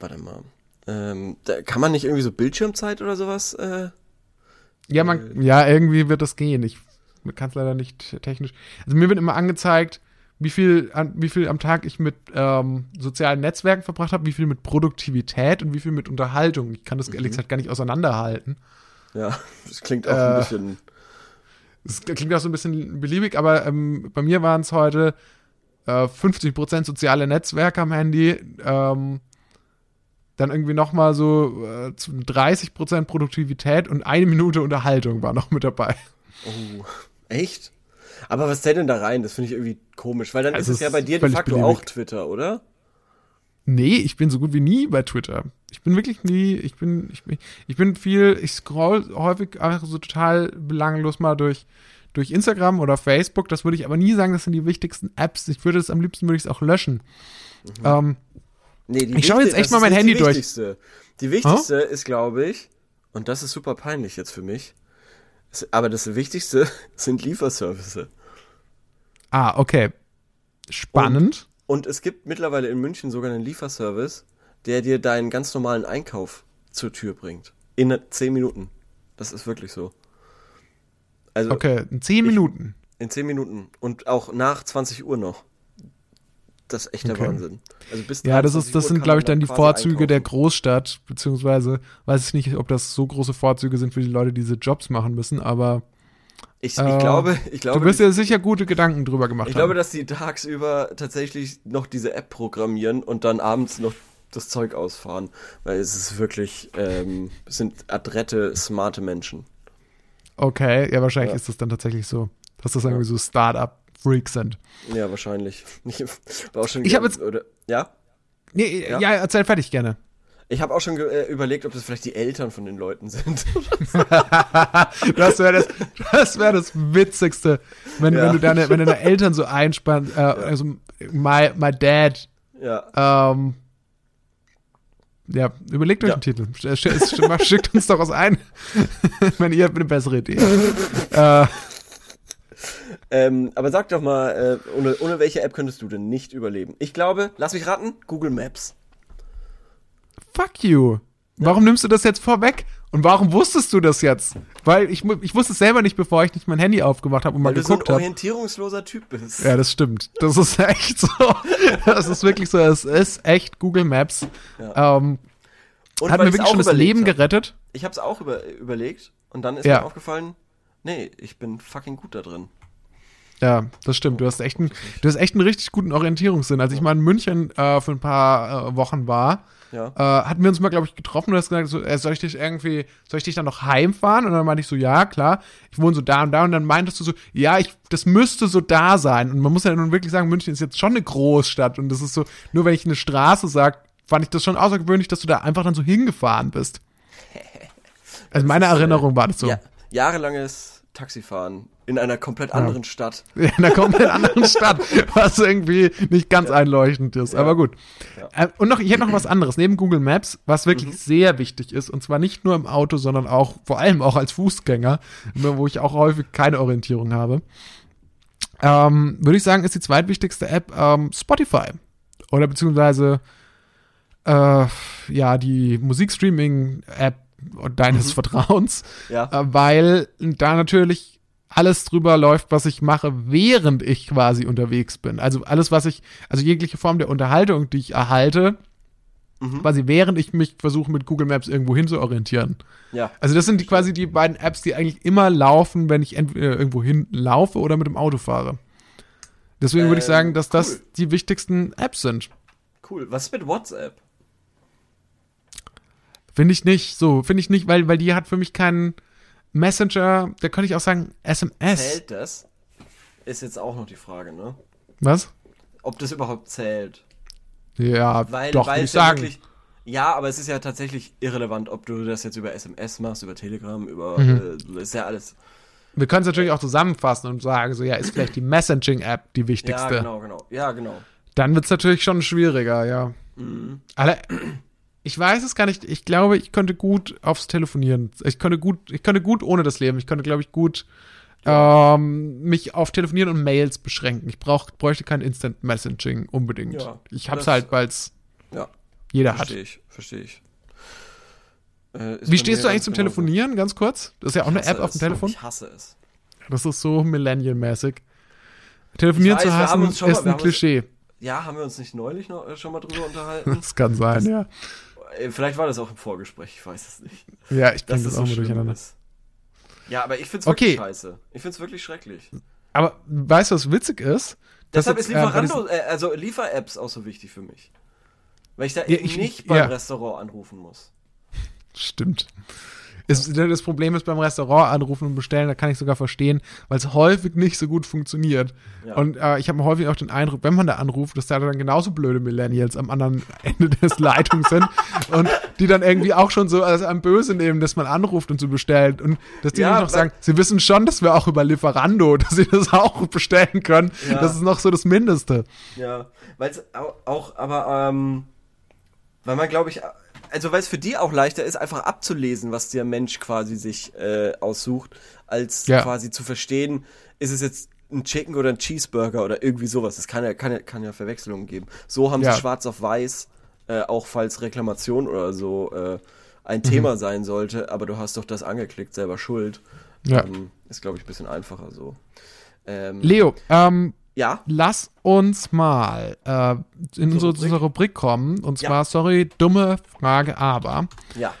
S2: Warte mal. Ähm, da kann man nicht irgendwie so Bildschirmzeit oder sowas? Äh,
S1: Ja, man, ja, irgendwie wird das gehen. Ich kann es leider nicht technisch. Also mir wird immer angezeigt, wie viel, an, wie viel am Tag ich mit ähm, sozialen Netzwerken verbracht habe, wie viel mit Produktivität und wie viel mit Unterhaltung. Ich kann das ehrlich gesagt gar nicht auseinanderhalten.
S2: ja, das klingt auch
S1: Äh,
S2: ein bisschen.
S1: Es klingt auch so ein bisschen beliebig, aber ähm, bei mir waren es heute äh, 50% soziale Netzwerke am Handy, ähm, dann irgendwie nochmal so äh, 30% Produktivität und eine Minute Unterhaltung war noch mit dabei.
S2: Oh, echt? Aber was zählt denn da rein? Das finde ich irgendwie komisch, weil dann
S1: Also
S2: ist es ja bei dir de facto
S1: beliebig.
S2: auch Twitter, oder?
S1: Nee, ich bin so gut wie nie bei Twitter. Ich bin wirklich nie, ich bin, ich bin, ich bin viel, ich scroll häufig einfach so total belanglos mal durch, durch Instagram oder Facebook. Das würde ich aber nie sagen, das sind die wichtigsten Apps. Ich würde es am liebsten würde ich es auch löschen. Ähm,
S2: Nee, die
S1: Ich schau jetzt echt mal mein Handy
S2: die
S1: durch.
S2: Wichtigste. Die wichtigste ist, glaube ich, und das ist super peinlich jetzt für mich, aber das Wichtigste [laughs] sind Lieferservices.
S1: ah, okay. Spannend.
S2: Und es gibt mittlerweile in München sogar einen Lieferservice, der dir deinen ganz normalen Einkauf zur Tür bringt. In 10 Minuten. Das ist wirklich so. Also
S1: okay, in zehn Minuten.
S2: in 10 Minuten. Und auch nach 20 Uhr noch. Das ist echt der
S1: Okay.
S2: Wahnsinn. Also bis
S1: Ja, das
S2: 23
S1: ist, das
S2: Uhr
S1: sind, glaube ich, dann die Vorzüge der
S2: einkaufen.
S1: Großstadt, beziehungsweise weiß ich nicht, ob das so große Vorzüge sind für die Leute, die diese Jobs machen müssen, aber
S2: Ich, ich
S1: äh,
S2: glaube, ich glaube,
S1: du wirst dir sicher gute Gedanken drüber gemacht
S2: Ich
S1: haben.
S2: glaube, dass die tagsüber tatsächlich noch diese App programmieren und dann abends noch das Zeug ausfahren. Weil es ist wirklich, ähm, es sind adrette, smarte Menschen.
S1: Okay, ja, wahrscheinlich
S2: Ja.
S1: ist das dann tatsächlich so, dass das irgendwie so Start-up-Freaks sind.
S2: Ja, wahrscheinlich. [laughs] Ich war auch schon
S1: Ich hab
S2: ge-
S1: jetzt-
S2: oder, ja?
S1: Nee, ja,
S2: Ja.
S1: erzähl fertig gerne.
S2: Ich habe auch schon äh, überlegt, ob das vielleicht die Eltern von den Leuten sind. [laughs] [laughs]
S1: Das wäre das, das, wär das Witzigste, wenn,
S2: Ja.
S1: wenn du deine, wenn deine Eltern so einspannst, äh, also my, my dad,
S2: ja.
S1: ähm, ja, überlegt euch
S2: Ja.
S1: einen Titel. Sch- sch- sch- Schickt uns doch was ein, wenn ihr eine bessere Idee habt. Äh,
S2: Ähm, aber sag doch mal, äh, ohne, ohne welche App könntest du denn nicht überleben? Ich glaube, lass mich raten, Google Maps.
S1: fuck you. Warum nimmst du das jetzt vorweg? Und warum wusstest du das jetzt? Weil ich, ich wusste es selber nicht, bevor ich nicht mein Handy aufgemacht habe und mal
S2: Weil du so ein
S1: geguckt habe.
S2: orientierungsloser Typ bist.
S1: Ja, das stimmt. Das ist [laughs] echt so. Das ist wirklich so. Es ist echt Google Maps. Ähm,
S2: Und
S1: hat
S2: weil
S1: mir wirklich schon das Leben
S2: hab.
S1: gerettet.
S2: Ich habe es auch über, überlegt und dann ist
S1: Ja.
S2: mir aufgefallen, nee, ich bin fucking gut da drin.
S1: Ja, das stimmt. Du hast echt einen, du hast echt einen richtig guten Orientierungssinn. Als ich mal in München äh, für ein paar äh, Wochen war,
S2: Ja.
S1: äh, hatten wir uns mal, glaube ich, getroffen und hast gesagt, so, äh, soll ich dich irgendwie, soll ich dich dann noch heimfahren? Und dann meinte ich so, ja, klar, ich wohne so da und da. Und dann meintest du so, ja, ich, das müsste so da sein. Und man muss ja nun wirklich sagen, München ist jetzt schon eine Großstadt. Und das ist so, nur wenn ich eine Straße sag, fand ich das schon außergewöhnlich, dass du da einfach dann so hingefahren bist. [laughs] Also meine
S2: äh,
S1: Erinnerung war das so.
S2: Ja, jahrelanges Taxifahren in einer komplett anderen Stadt. [laughs]
S1: in einer komplett anderen Stadt, was irgendwie nicht ganz einleuchtend ist. Aber gut. Äh, Und noch, ich hätte noch was anderes, neben Google Maps, was wirklich sehr wichtig ist, und zwar nicht nur im Auto, sondern auch, vor allem auch als Fußgänger, wo ich auch häufig keine Orientierung habe. Ähm, würde ich sagen, ist die zweitwichtigste App ähm, Spotify. Oder beziehungsweise äh, ja, die Musikstreaming-App deines Vertrauens
S2: Ja.
S1: äh, weil da natürlich alles drüber läuft, was ich mache, während ich quasi unterwegs bin. Also alles, was ich, also jegliche Form der Unterhaltung, die ich erhalte, quasi während ich mich versuche mit Google Maps irgendwo hin zu orientieren.
S2: Ja.
S1: Also das sind die, quasi die beiden Apps, die eigentlich immer laufen, wenn ich entweder irgendwo hin laufe oder mit dem Auto fahre. Deswegen würde ich
S2: Ähm,
S1: sagen, dass das
S2: cool.
S1: die wichtigsten Apps sind.
S2: Cool. Was ist mit WhatsApp?
S1: Finde ich nicht so, finde ich nicht, weil, weil die hat für mich keinen Messenger, da könnte ich auch sagen SMS.
S2: Zählt das? Ist jetzt auch noch die Frage, ne?
S1: Was?
S2: Ob das überhaupt zählt.
S1: Ja,
S2: Weil,
S1: doch,
S2: weil
S1: ich
S2: ja
S1: sagen.
S2: wirklich. Ja, aber es ist ja tatsächlich irrelevant, ob du das jetzt über SMS machst, über Telegram, über.
S1: Mhm.
S2: Äh, ist ja alles.
S1: Wir können es natürlich auch zusammenfassen und sagen, so, ja, ist vielleicht die Messaging-App die wichtigste.
S2: Ja, genau, genau. Ja, genau.
S1: Dann wird es natürlich schon schwieriger, ja. Alle, ich weiß es gar nicht. Ich glaube, ich könnte gut aufs Telefonieren. Ich könnte gut, ich könnte gut ohne das Leben. Ich könnte, glaube ich, gut ähm, mich auf Telefonieren und Mails beschränken. Ich brauch, bräuchte kein Instant Messaging unbedingt.
S2: Ja,
S1: ich hab's
S2: das-
S1: halt, weil es
S2: Ja,
S1: jeder hat.
S2: verstehe ich, verstehe ich. Äh,
S1: Wie stehst du eigentlich zum
S2: genauso.
S1: Telefonieren, ganz kurz? Das ist ja auch eine App auf dem
S2: es.
S1: Telefon.
S2: Ich hasse es.
S1: Das ist so Millennial-mäßig. Telefonieren
S2: weiß,
S1: zu hassen
S2: mal-
S1: ist
S2: wir
S1: ein
S2: uns-
S1: Klischee.
S2: Ja, haben wir uns nicht neulich noch, äh, schon mal drüber unterhalten? [laughs]
S1: Das kann sein, ja.
S2: Äh, Vielleicht war das auch im Vorgespräch, ich weiß es nicht.
S1: Ja, ich bringe das
S2: das
S1: auch
S2: so
S1: mal durcheinander.
S2: ist. Ja, aber ich find's
S1: Okay.
S2: wirklich scheiße. Ich find's wirklich schrecklich.
S1: Aber weißt du, was witzig ist?
S2: Deshalb ist
S1: äh,
S2: Lieferando, äh, also Liefer-Apps auch so wichtig für mich. Weil ich da
S1: Ja,
S2: eben
S1: ich-
S2: nicht beim
S1: ja.
S2: Restaurant anrufen muss.
S1: Stimmt. Ist, das Problem ist beim Restaurant anrufen und bestellen, da kann ich sogar verstehen, weil es häufig nicht so gut funktioniert.
S2: Ja.
S1: Und äh, ich habe häufig auch den Eindruck, wenn man da anruft, dass da dann genauso blöde Millennials am anderen Ende [laughs] des Leitungs sind und die dann irgendwie auch schon so als am Böse nehmen, dass man anruft und so bestellt und dass die
S2: Ja,
S1: nicht noch sagen, sie wissen schon, dass wir auch über Lieferando, [laughs] dass sie das auch bestellen können.
S2: Ja.
S1: Das ist noch so das Mindeste.
S2: Ja, weil es auch, auch, aber, ähm, weil man, glaube ich, also weil es für die auch leichter ist, einfach abzulesen, was der Mensch quasi sich äh, aussucht, als
S1: Ja.
S2: quasi zu verstehen, ist es jetzt ein Chicken oder ein Cheeseburger oder irgendwie sowas. Das kann ja, kann ja, kann ja Verwechslungen geben. So haben
S1: Ja.
S2: sie schwarz auf weiß, äh, auch falls Reklamation oder so äh, ein Thema sein sollte, aber du hast doch das angeklickt, selber schuld.
S1: Ja.
S2: Ähm, ist, glaube ich, ein bisschen einfacher so. Ähm,
S1: Leo, ähm,
S2: ja,
S1: Lass uns mal äh, in unsere,
S2: Rubrik?
S1: unsere Rubrik kommen. Und
S2: Ja.
S1: zwar, sorry, dumme Frage, aber.
S2: ja.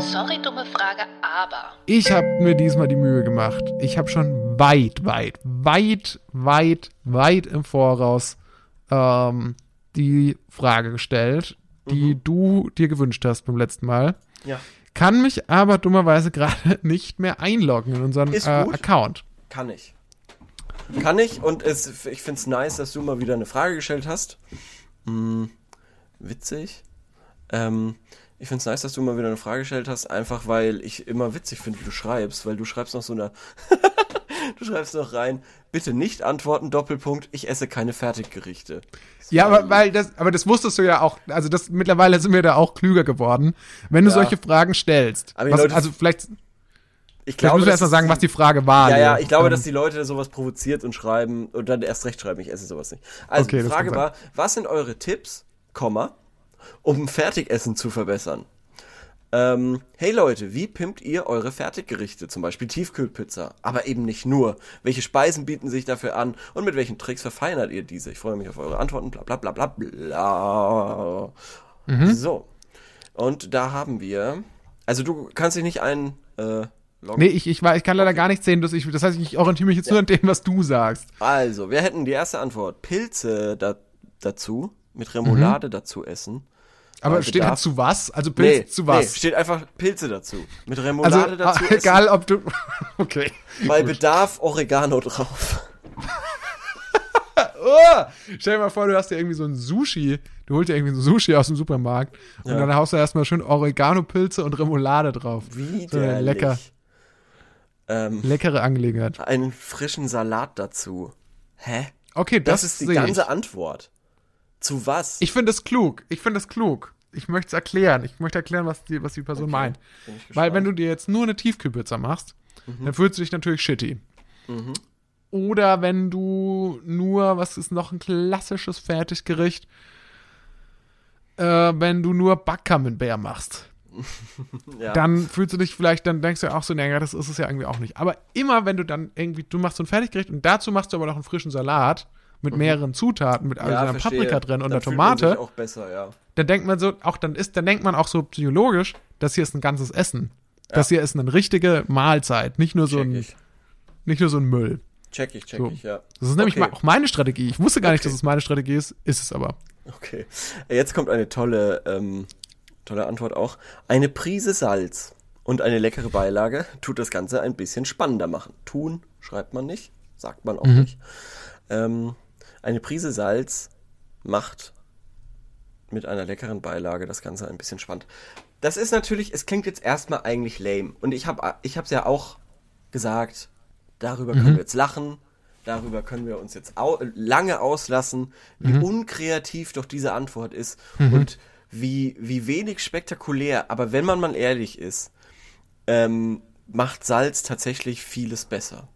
S4: Sorry, dumme Frage, aber.
S1: Ich habe mir diesmal die Mühe gemacht. Ich habe schon weit, weit, weit, weit, weit im Voraus ähm, die Frage gestellt, die
S2: Mhm.
S1: du dir gewünscht hast beim letzten Mal.
S2: Ja.
S1: Kann mich aber dummerweise [laughs] gerade nicht mehr einloggen in unseren äh. Account.
S2: Kann ich. Kann ich und es, ich finde es nice, dass du mal wieder eine Frage gestellt hast. Hm, witzig. Ähm, ich finde es nice, dass du mal wieder eine Frage gestellt hast, einfach weil ich immer witzig finde, wie du schreibst, weil du schreibst noch so eine. [laughs] du schreibst noch rein, bitte nicht antworten, Doppelpunkt, ich esse keine Fertiggerichte.
S1: Ja, aber weil das, aber das wusstest du ja auch. Also das mittlerweile sind wir da auch klüger geworden, wenn du
S2: Ja.
S1: solche Fragen stellst.
S2: Aber
S1: Was,
S2: Leute-
S1: also vielleicht,
S2: Ich glaube,
S1: müssen wir
S2: dass
S1: erstmal sagen, was die Frage war.
S2: Ja, ja, ich glaube,
S1: Ähm,
S2: dass die Leute sowas provoziert und schreiben und dann erst recht schreiben, ich esse sowas nicht. Also
S1: Okay,
S2: die
S1: das
S2: Frage war, was sind eure Tipps, Komma, um Fertigessen zu verbessern? Ähm, hey Leute, wie pimpt ihr eure Fertiggerichte, zum Beispiel Tiefkühlpizza? Aber eben nicht nur. Welche Speisen bieten sich dafür an und mit welchen Tricks verfeinert ihr diese? Ich freue mich auf eure Antworten, bla bla bla bla bla.
S1: Mhm.
S2: So. Und da haben wir, also du kannst dich nicht ein, äh, loggen.
S1: Nee, ich, ich, war, ich kann leider gar nicht sehen, ich, das heißt, ich orientiere mich jetzt nur an dem, was du sagst.
S2: Also, wir hätten die erste Antwort. Pilze da, dazu, mit Remoulade dazu essen.
S1: Aber
S2: Bei
S1: steht
S2: Bedarf-
S1: dazu was? Also Pilz zu was?
S2: Nee, steht einfach Pilze dazu. Mit
S1: also,
S2: Remoulade dazu
S1: ah, egal, ob du, [laughs] okay.
S2: essen. Bei Bedarf Oregano drauf. [laughs]
S1: Oh, stell dir mal vor, du hast ja irgendwie so ein Sushi, du holst ja irgendwie so Sushi aus dem Supermarkt und
S2: Ja.
S1: dann haust du erstmal schön Oregano-Pilze und Remoulade drauf.
S2: Wie
S1: So lecker,
S2: Ähm,
S1: leckere Angelegenheit.
S2: einen frischen Salat dazu. Hä?
S1: Okay,
S2: Das,
S1: das,
S2: ist die ganze
S1: ich.
S2: Antwort. Zu was?
S1: Ich finde es klug. Ich finde es klug. Ich möchte es erklären. Ich möchte erklären, was die, was die Person
S2: Okay,
S1: meint. Weil wenn.
S2: Mhm.
S1: du dir jetzt nur eine Tiefkühlpizza machst, dann fühlst du dich natürlich shitty. Oder wenn du nur, was ist noch ein klassisches Fertiggericht, äh, wenn du nur Backcamembert machst, [laughs]
S2: ja.
S1: dann fühlst du dich vielleicht, dann denkst du auch so, naja, das ist es ja irgendwie auch nicht. Aber immer, wenn du dann irgendwie, du machst so ein Fertiggericht und dazu machst du aber noch einen frischen Salat mit mehreren Zutaten, mit also
S2: Mhm. ja,
S1: einer
S2: verstehe.
S1: Paprika drin und
S2: Dann
S1: einer Tomate,
S2: auch besser, ja.
S1: dann denkt man so, auch dann ist, dann denkt man auch so psychologisch, das hier ist ein ganzes Essen. Das hier ist eine richtige Mahlzeit, nicht nur so
S2: Check
S1: ein,
S2: ich.
S1: nicht nur so ein Müll.
S2: Check ich, check
S1: So.
S2: ich, ja.
S1: Das ist nämlich
S2: Okay.
S1: auch meine Strategie. Ich wusste gar nicht,
S2: Okay.
S1: dass es meine Strategie ist, ist es aber.
S2: Okay. Jetzt kommt eine tolle, ähm, tolle Antwort auch. Eine Prise Salz und eine leckere Beilage tut das Ganze ein bisschen spannender machen. Tun schreibt man nicht, sagt man auch
S1: Mhm.
S2: nicht. Ähm, eine Prise Salz macht mit einer leckeren Beilage das Ganze ein bisschen spannend. Das ist natürlich, es klingt jetzt erstmal eigentlich lame. Und ich habe ich hab's ja auch gesagt, darüber können wir jetzt lachen, darüber können wir uns jetzt au lange auslassen, wie unkreativ doch diese Antwort ist und wie, wie wenig spektakulär. Aber wenn man mal ehrlich ist, ähm, macht Salz tatsächlich vieles besser.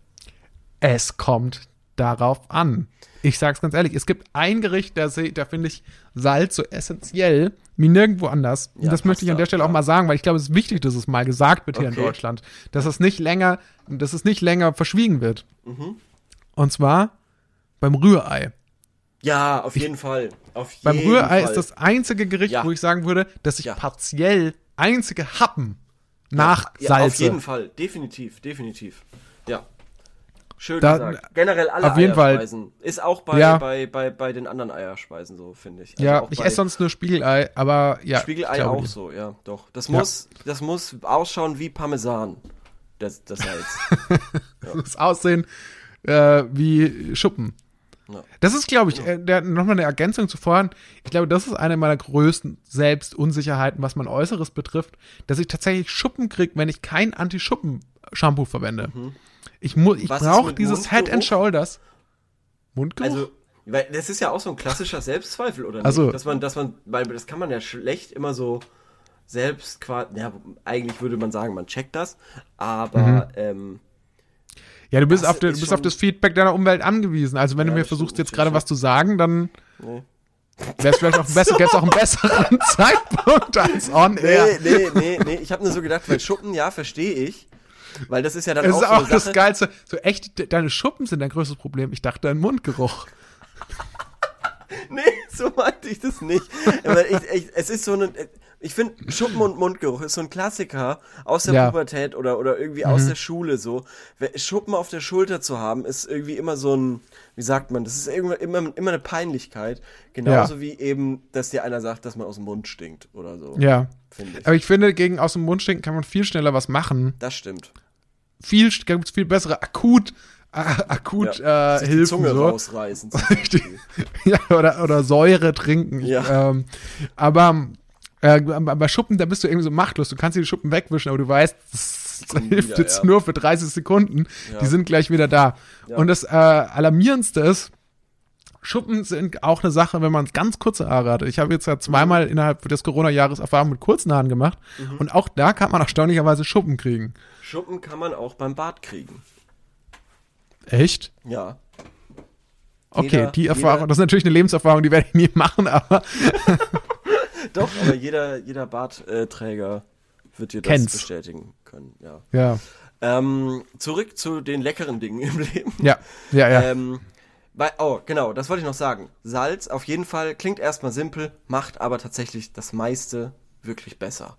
S1: Es kommt darauf an. Ich sag's ganz ehrlich, es gibt ein Gericht, da, da finde ich Salz so essentiell wie nirgendwo anders. Und
S2: Ja,
S1: das möchte ich an der Stelle auch mal sagen, weil ich glaube, es ist wichtig, dass es mal gesagt wird hier in
S2: Okay.
S1: Deutschland. Dass es nicht länger, dass es nicht länger verschwiegen wird.
S2: Mhm.
S1: Und zwar beim Rührei.
S2: Ja, auf jeden Fall. Auf
S1: Beim
S2: jeden
S1: Rührei
S2: Fall.
S1: ist das einzige Gericht,
S2: Ja.
S1: wo ich sagen würde, dass ich
S2: Ja.
S1: partiell einzige Happen nach
S2: ja,
S1: Salze.
S2: Auf jeden Fall, definitiv, definitiv. Ja. Schön
S1: Da-
S2: gesagt. Generell alle
S1: auf jeden Fall.
S2: Eierspeisen. Ist auch bei,
S1: Ja.
S2: bei, bei, bei den anderen Eierspeisen so, finde ich. Also
S1: ja, ich esse sonst nur Spiegelei, aber ja.
S2: Spiegelei auch
S1: dir.
S2: so, ja, doch. Das
S1: Ja.
S2: muss, das muss ausschauen wie Parmesan. Das, das Salz. [laughs]
S1: Das Aussehen äh, wie Schuppen.
S2: Ja.
S1: Das ist, glaube ich, äh, der, nochmal eine Ergänzung zu vorhin. Ich glaube, das ist eine meiner größten Selbstunsicherheiten, was mein Äußeres betrifft, dass ich tatsächlich Schuppen kriege, wenn ich kein Anti-Schuppen-Shampoo verwende. Ich, mu ich brauche dieses Head and
S2: Mundgeruch?
S1: Shoulders. Mundgeruch?
S2: Also, weil das ist ja auch so ein klassischer Selbstzweifel, oder nicht?
S1: Also-
S2: Dass man, dass man, weil das kann man ja schlecht immer so selbst quasi, ja, eigentlich würde man sagen, man checkt das, aber,
S1: Mhm.
S2: ähm,
S1: ja, du bist, auf, de, du bist auf das Feedback deiner Umwelt angewiesen. Also wenn
S2: Ja,
S1: du mir versuchst, jetzt gerade was zu sagen, dann
S2: nee.
S1: wäre es vielleicht auch, ein besser, auch einen besseren [laughs] Zeitpunkt als on air.
S2: Nee, nee, nee, nee, ich habe nur so gedacht, weil Schuppen, ja, verstehe ich. Weil das ist ja dann
S1: Es
S2: auch,
S1: ist
S2: so
S1: auch
S2: eine
S1: das
S2: Sache.
S1: Geilste. So echt, de- deine Schuppen sind dein größtes Problem. Ich dachte, dein Mundgeruch. [laughs]
S2: Nee, so meinte ich das nicht. Ich, ich, es ist so ein, ich finde, Schuppen und Mundgeruch ist so ein Klassiker aus der
S1: Ja.
S2: Pubertät oder, oder irgendwie aus der Schule so. Schuppen auf der Schulter zu haben, ist irgendwie immer so ein, wie sagt man, das ist immer, immer, immer eine Peinlichkeit. Genauso
S1: Ja.
S2: wie eben, dass dir einer sagt, dass man aus dem Mund stinkt oder so.
S1: Ja.
S2: Ich.
S1: Aber ich finde, gegen aus dem Mund stinken kann man viel schneller was machen.
S2: Das stimmt.
S1: Viel, gibt's viel bessere akut, äh, akut äh,
S2: Sich die
S1: Hilfen
S2: Zunge
S1: so.
S2: rausreißen. [laughs]
S1: ja, oder, oder Säure trinken.
S2: Ja.
S1: ähm, aber äh, bei Schuppen, da bist du irgendwie so machtlos. Du kannst dir die Schuppen wegwischen, aber du weißt, [laughs] das hilft
S2: wieder,
S1: jetzt
S2: ja.
S1: nur für 30 Sekunden.
S2: Ja.
S1: Die sind gleich wieder da.
S2: Ja.
S1: Und das äh, Alarmierendste ist, Schuppen sind auch eine Sache, wenn man ganz kurze Haare hat. Ich habe jetzt ja zweimal innerhalb des Corona-Jahres Erfahrung mit kurzen Haaren gemacht.
S2: Mhm.
S1: Und auch da kann man erstaunlicherweise Schuppen kriegen.
S2: Schuppen kann man auch beim Bart kriegen.
S1: Echt?
S2: Ja.
S1: Okay,
S2: Jeder-
S1: die Erfahrung,
S2: jeder-
S1: das ist natürlich eine Lebenserfahrung, die werde ich nie machen, aber [laughs]
S2: Doch, aber jeder, jeder Bartträger wird dir das
S1: Kennt's.
S2: bestätigen können, ja.
S1: ja.
S2: Ähm, zurück zu den leckeren Dingen im [laughs] Leben.
S1: Ja, ja, ja.
S2: Ähm, bei, oh, genau, das wollte ich noch sagen. Salz auf jeden Fall klingt erstmal simpel, macht aber tatsächlich das meiste wirklich besser.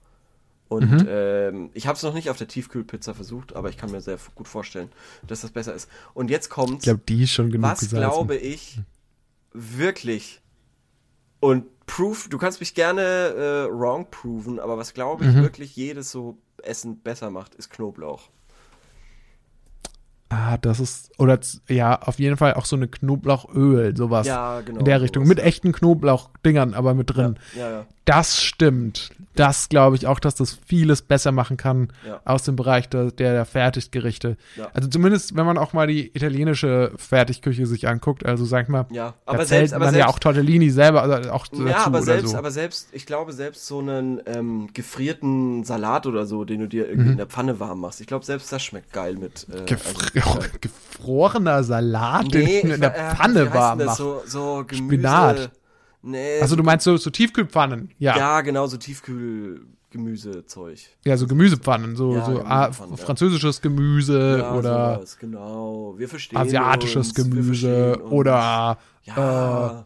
S2: Und
S1: Mhm.
S2: ähm, ich habe es noch nicht auf der Tiefkühlpizza versucht, aber ich kann mir sehr gut vorstellen, dass das besser ist. Und jetzt kommt's.
S1: ich glaube, die ist schon genug
S2: was
S1: gesalzen.
S2: glaube ich wirklich und proof, du kannst mich gerne äh, wrong proven, aber was glaube
S1: Mhm.
S2: ich wirklich jedes so Essen besser macht, ist Knoblauch.
S1: Ah, das ist, oder ja, auf jeden Fall auch so eine Knoblauchöl, sowas.
S2: Ja, genau,
S1: In der Richtung.
S2: sowas,
S1: Mit
S2: ja.
S1: echten Knoblauchdingern, aber mit drin.
S2: Ja, ja.
S1: Das stimmt. Das glaube ich auch, dass das vieles besser machen kann
S2: Ja.
S1: aus dem Bereich der, der, Fertiggerichte.
S2: Ja.
S1: Also zumindest, wenn man auch mal die italienische Fertigküche sich anguckt, also sag ich mal,
S2: Ja,
S1: da
S2: aber
S1: zählt
S2: selbst, aber
S1: man
S2: selbst,
S1: ja auch Tortellini selber also auch dazu
S2: ja, aber selbst,
S1: so.
S2: aber selbst, ich glaube selbst so einen ähm, gefrierten Salat oder so, den du dir irgendwie in der Pfanne warm machst. Ich glaube selbst das schmeckt geil mit. Äh,
S1: Mhm. Gefr [laughs] gefrorener Salat,
S2: nee,
S1: du in der
S2: äh,
S1: Pfanne warm machst.
S2: So, so Gemüse.
S1: Spinat.
S2: Nee.
S1: Also du meinst so, so Tiefkühlpfannen, ja.
S2: ja, genau, so Tiefkühlgemüsezeug.
S1: Ja, so Gemüsepfannen, so,
S2: Ja,
S1: so ah,
S2: Gemüsepfannen,
S1: französisches Gemüse
S2: Ja,
S1: oder
S2: sowas, genau.
S1: Asiatisches
S2: uns,
S1: Gemüse oder
S2: ja,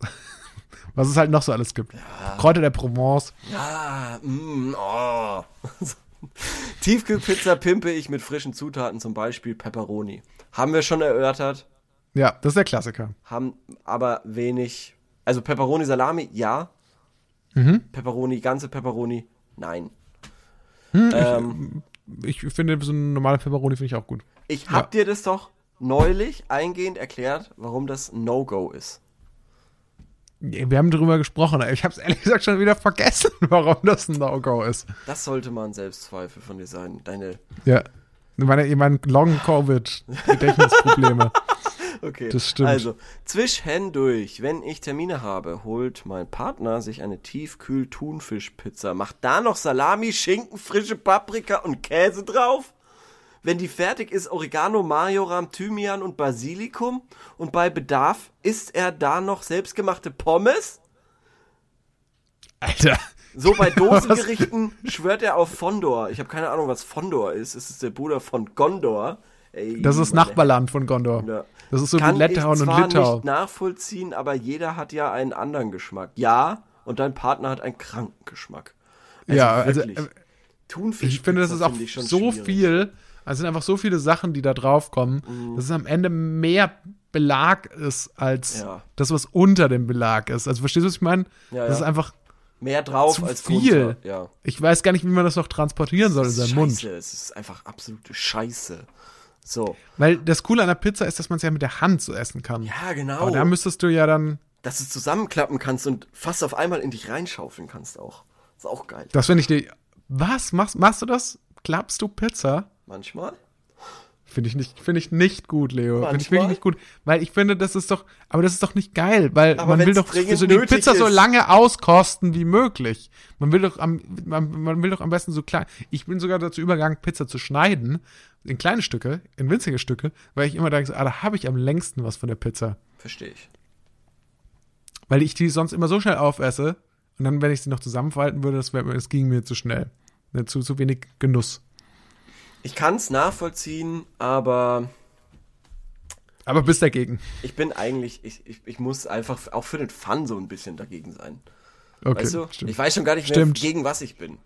S2: [laughs]
S1: was es halt noch so alles gibt. Kräuter der Provence.
S2: ja, mm, oh. [laughs] Tiefkühlpizza pimpe ich mit frischen Zutaten, zum Beispiel Pepperoni. Haben wir schon erörtert,
S1: Ja, das ist der Klassiker.
S2: haben aber wenig. Also Pepperoni Salami, ja.
S1: Mhm.
S2: Pepperoni, ganze Pepperoni, nein.
S1: Hm,
S2: ähm,
S1: Ich finde, so eine normale Pepperoni finde ich auch gut.
S2: ich hab dir das doch neulich eingehend erklärt, warum das No-Go ist.
S1: Wir haben drüber gesprochen. Ich habe es ehrlich gesagt schon wieder vergessen, [laughs] warum das ein No-Go ist.
S2: Das sollte mal ein Selbstzweifel von dir sein. Deine.
S1: Ja. Meine, meine Long-Covid-Gedächtnisprobleme. [laughs]
S2: Okay.
S1: Das stimmt.
S2: Also, zwischendurch, wenn ich Termine habe, holt mein Partner sich eine Tiefkühl-Thunfischpizza, macht da noch Salami, Schinken, frische Paprika und Käse drauf. Wenn die fertig ist, Oregano, Majoram, Thymian und Basilikum. Und bei Bedarf isst er da noch selbstgemachte Pommes.
S1: Alter.
S2: So bei [laughs] Dosengerichten schwört er auf Fondor. Ich habe keine Ahnung, was Fondor ist. Es ist der Bruder von Gondor. Ey,
S1: Das ist Nachbarland von Gondor.
S2: Ja.
S1: Das ist so
S2: Kann
S1: wie Litauen
S2: ich
S1: und
S2: zwar
S1: Litauen.
S2: nicht nachvollziehen, aber jeder hat ja einen anderen Geschmack. Ja, und dein Partner hat einen kranken Geschmack.
S1: Ja, also,
S2: wirklich.
S1: äh,
S2: Thunfisch.
S1: Ich finde, das ist auch
S2: schon
S1: so
S2: schwierig.
S1: viel. Also es sind einfach so viele Sachen, die da drauf kommen,
S2: Mhm.
S1: dass es am Ende mehr Belag ist als
S2: Ja.
S1: das, was unter dem Belag ist. Also verstehst du, was ich meine?
S2: Ja,
S1: das
S2: ja.
S1: ist einfach,
S2: Mehr drauf
S1: zu
S2: als
S1: viel.
S2: runter. Ja.
S1: ich weiß gar nicht, wie man das noch transportieren soll in seinem Mund.
S2: Es ist einfach absolute Scheiße. So.
S1: Weil das Coole an der Pizza ist, dass man es ja mit der Hand so essen kann.
S2: Ja, genau.
S1: Aber da müsstest du ja dann,
S2: dass du es zusammenklappen kannst und fast auf einmal in dich reinschaufeln kannst auch. Ist auch geil.
S1: das finde ich die, was, machst, machst du das? Klappst du Pizza?
S2: Manchmal.
S1: Finde ich nicht, finde ich nicht gut, Leo. Finde ich wirklich nicht gut. Weil ich finde, das ist doch, aber das ist doch nicht geil, weil
S2: Aber
S1: man will doch so die Pizza so
S2: ist.
S1: lange auskosten wie möglich. Man will doch am, man, man will doch am besten so klein. Ich bin sogar dazu übergegangen, Pizza zu schneiden. In kleine Stücke, in winzige Stücke, weil ich immer denke, so, ah, da habe ich am längsten was von der Pizza.
S2: Verstehe ich.
S1: Weil ich die sonst immer so schnell aufesse und dann, wenn ich sie noch zusammenfalten würde, das, wär, das ging mir zu schnell. Ne, Zu, zu wenig Genuss.
S2: Ich kann es nachvollziehen, aber
S1: Aber bist dagegen.
S2: ich bin eigentlich, ich, ich, ich muss einfach auch für den Fun so ein bisschen dagegen sein.
S1: Okay,
S2: weißt du?
S1: stimmt.
S2: Ich weiß schon gar nicht mehr,
S1: Stimmt.
S2: gegen was ich bin.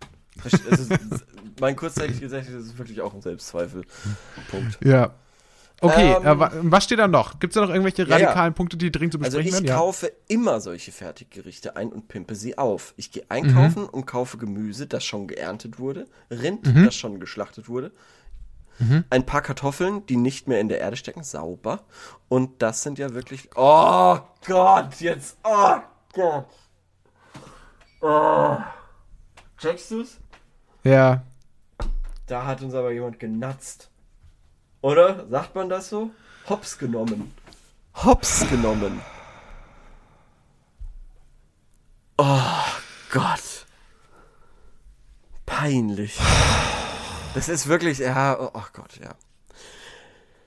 S2: Also, [laughs] mein kurzzeitiges Gedächtnis ist wirklich auch ein Selbstzweifel. Punkt.
S1: Ja. Okay,
S2: Ähm,
S1: äh, wa- was steht da noch? Gibt es da noch irgendwelche
S2: Ja, ja.
S1: radikalen Punkte, die dringend zu
S2: Also
S1: besprechen
S2: ich
S1: werden?
S2: Kaufe immer solche Fertiggerichte ein und pimpe sie auf. Ich gehe einkaufen und kaufe Gemüse, das schon geerntet wurde, Rind,
S1: Mhm.
S2: das schon geschlachtet wurde, ein paar Kartoffeln, die nicht mehr in der Erde stecken, sauber. Und das sind ja wirklich. Oh Gott, jetzt. Oh Gott. Oh. Checkst du's?
S1: Ja.
S2: Da hat uns aber jemand genatzt. Oder? Sagt man das so? Hops genommen. Hops genommen. Oh Gott. Peinlich. Das ist wirklich, ja, oh, oh Gott, ja.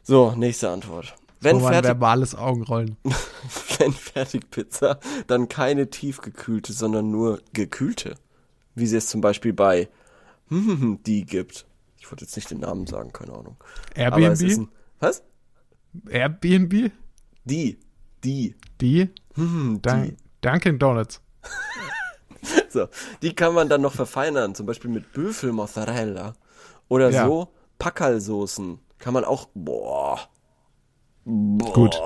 S2: So, nächste Antwort. Wenn,
S1: so
S2: fertig,
S1: verbales Augenrollen. [laughs]
S2: wenn Fertigpizza, dann keine tiefgekühlte, sondern nur gekühlte. Wie sie es zum Beispiel bei [laughs] die gibt. Ich wollte jetzt nicht den Namen sagen, keine Ahnung.
S1: Airbnb?
S2: ein, was?
S1: Airbnb?
S2: Die. Die.
S1: Die?
S2: Hm,
S1: Dan
S2: die.
S1: Dunkin' Donuts. [laughs]
S2: So, die kann man dann noch verfeinern, zum Beispiel mit Büffelmozzarella. Oder
S1: Ja.
S2: so Packerlsoßen. Kann man auch, boah. Boah.
S1: Gut.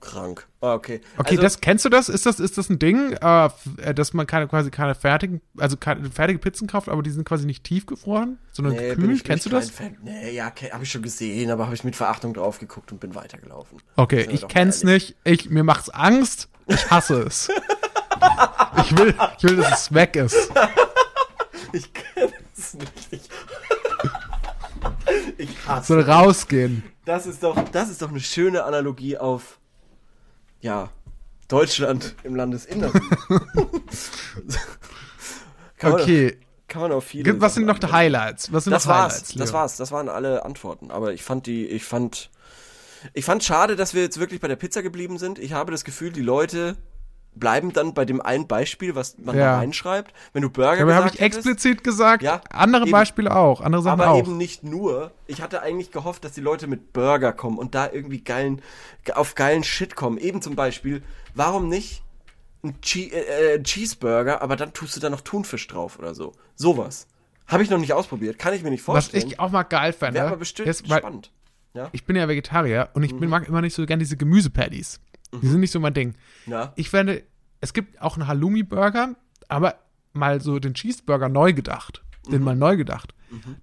S2: Krank. Ah, okay.
S1: Okay,
S2: Also,
S1: das kennst du das? Ist das, ist das ein Ding, äh, äh, dass man keine, quasi keine fertigen, also keine fertige Pizzen kauft, aber die sind quasi nicht tiefgefroren, sondern
S2: nee,
S1: gekühlt? Kennst
S2: ich
S1: du das?
S2: Fan. Nee, ja, habe ich schon gesehen, aber habe ich mit Verachtung drauf geguckt und bin weitergelaufen.
S1: Okay, ich kenn's
S2: ehrlich.
S1: nicht. Ich, mir macht's Angst. Ich hasse es. [laughs] ich will, ich will, dass es weg ist. [laughs]
S2: Ich kenne es nicht. Ich, [laughs] ich hasse
S1: Soll rausgehen.
S2: Das ist doch, das ist doch eine schöne Analogie auf, ja, Deutschland im Landesinneren. [laughs] kann man,
S1: Okay.
S2: Kann man auf viele.
S1: Was sind noch die. Highlights? Was sind
S2: Das
S1: noch
S2: war's,
S1: Highlights?
S2: das war's, das waren alle Antworten. Aber ich fand die, ich fand, ich fand schade, dass wir jetzt wirklich bei der Pizza geblieben sind. Ich habe das Gefühl, die Leute bleiben dann bei dem einen Beispiel, was man
S1: Ja.
S2: da reinschreibt. Wenn du Burger
S1: Aber habe ich
S2: hättest,
S1: explizit gesagt.
S2: Ja,
S1: andere
S2: eben.
S1: Beispiele auch. Andere Sachen
S2: aber
S1: auch.
S2: eben nicht nur. Ich hatte eigentlich gehofft, dass die Leute mit Burger kommen und da irgendwie geilen, auf geilen Shit kommen. Eben zum Beispiel, warum nicht ein Che äh, äh, Cheeseburger, aber dann tust du da noch Thunfisch drauf oder so. Sowas. Habe ich noch nicht ausprobiert, kann ich mir nicht
S1: Was
S2: vorstellen.
S1: ich auch mal geil fände.
S2: Wäre aber bestimmt
S1: ist, weil
S2: spannend. Ja?
S1: Ich bin ja Vegetarier und ich
S2: Mhm.
S1: bin, mag immer nicht so gern diese Gemüsepatties. Die sind nicht so mein Ding.
S2: Ja.
S1: Ich fände, es gibt auch einen Halloumi-Burger, aber mal so den Cheeseburger neu gedacht.
S2: Mhm.
S1: Den mal neu gedacht.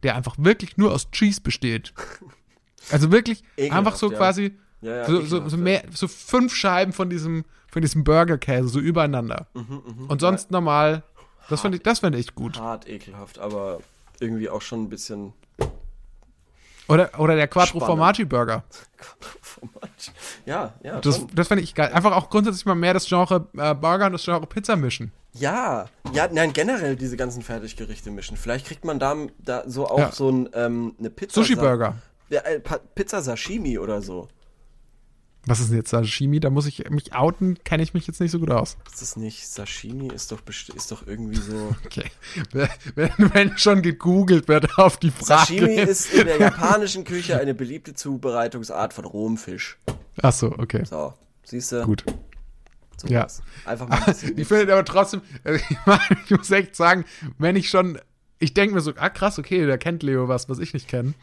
S1: Der einfach wirklich nur aus Cheese besteht. [laughs] Also wirklich
S2: Ekelhaft,
S1: einfach so
S2: ja.
S1: quasi
S2: Ja, ja,
S1: so, so, so, mehr, so fünf Scheiben von diesem, von diesem Burgerkäse so übereinander.
S2: Mhm,
S1: Und sonst normal. Das fand ich, das fände ich gut.
S2: Hart ekelhaft, aber irgendwie auch schon ein bisschen
S1: Oder, oder der Quattro
S2: Spannend.
S1: Formaggi Burger.
S2: Ja, ja.
S1: Das,
S2: schon.
S1: das fände ich geil. Einfach auch grundsätzlich mal mehr das Genre äh, Burger und das Genre Pizza mischen.
S2: Ja, ja, nein, generell diese ganzen Fertiggerichte mischen. Vielleicht kriegt man da, da so auch
S1: Ja.
S2: so ein, ähm, eine Pizza.
S1: Sushi-Burger.
S2: Ja, äh, Pizza Sashimi oder so.
S1: Was ist denn jetzt Sashimi? Da muss ich mich outen, kenne ich mich jetzt nicht so gut aus.
S2: Ist das nicht Sashimi? Ist doch, ist doch irgendwie so. [laughs]
S1: Okay. Wenn, wenn schon gegoogelt wird auf die Frage.
S2: Sashimi ist in der japanischen Küche eine beliebte Zubereitungsart von rohem Fisch.
S1: Ach so, okay.
S2: So, siehst du?
S1: Gut.
S2: So
S1: Ja.
S2: was. Einfach mal ein.
S1: Ich finde aber trotzdem, äh, [laughs] ich, meine, ich muss echt sagen, wenn ich schon, ich denke mir so, ah krass, okay, da kennt Leo was, was ich nicht kenne.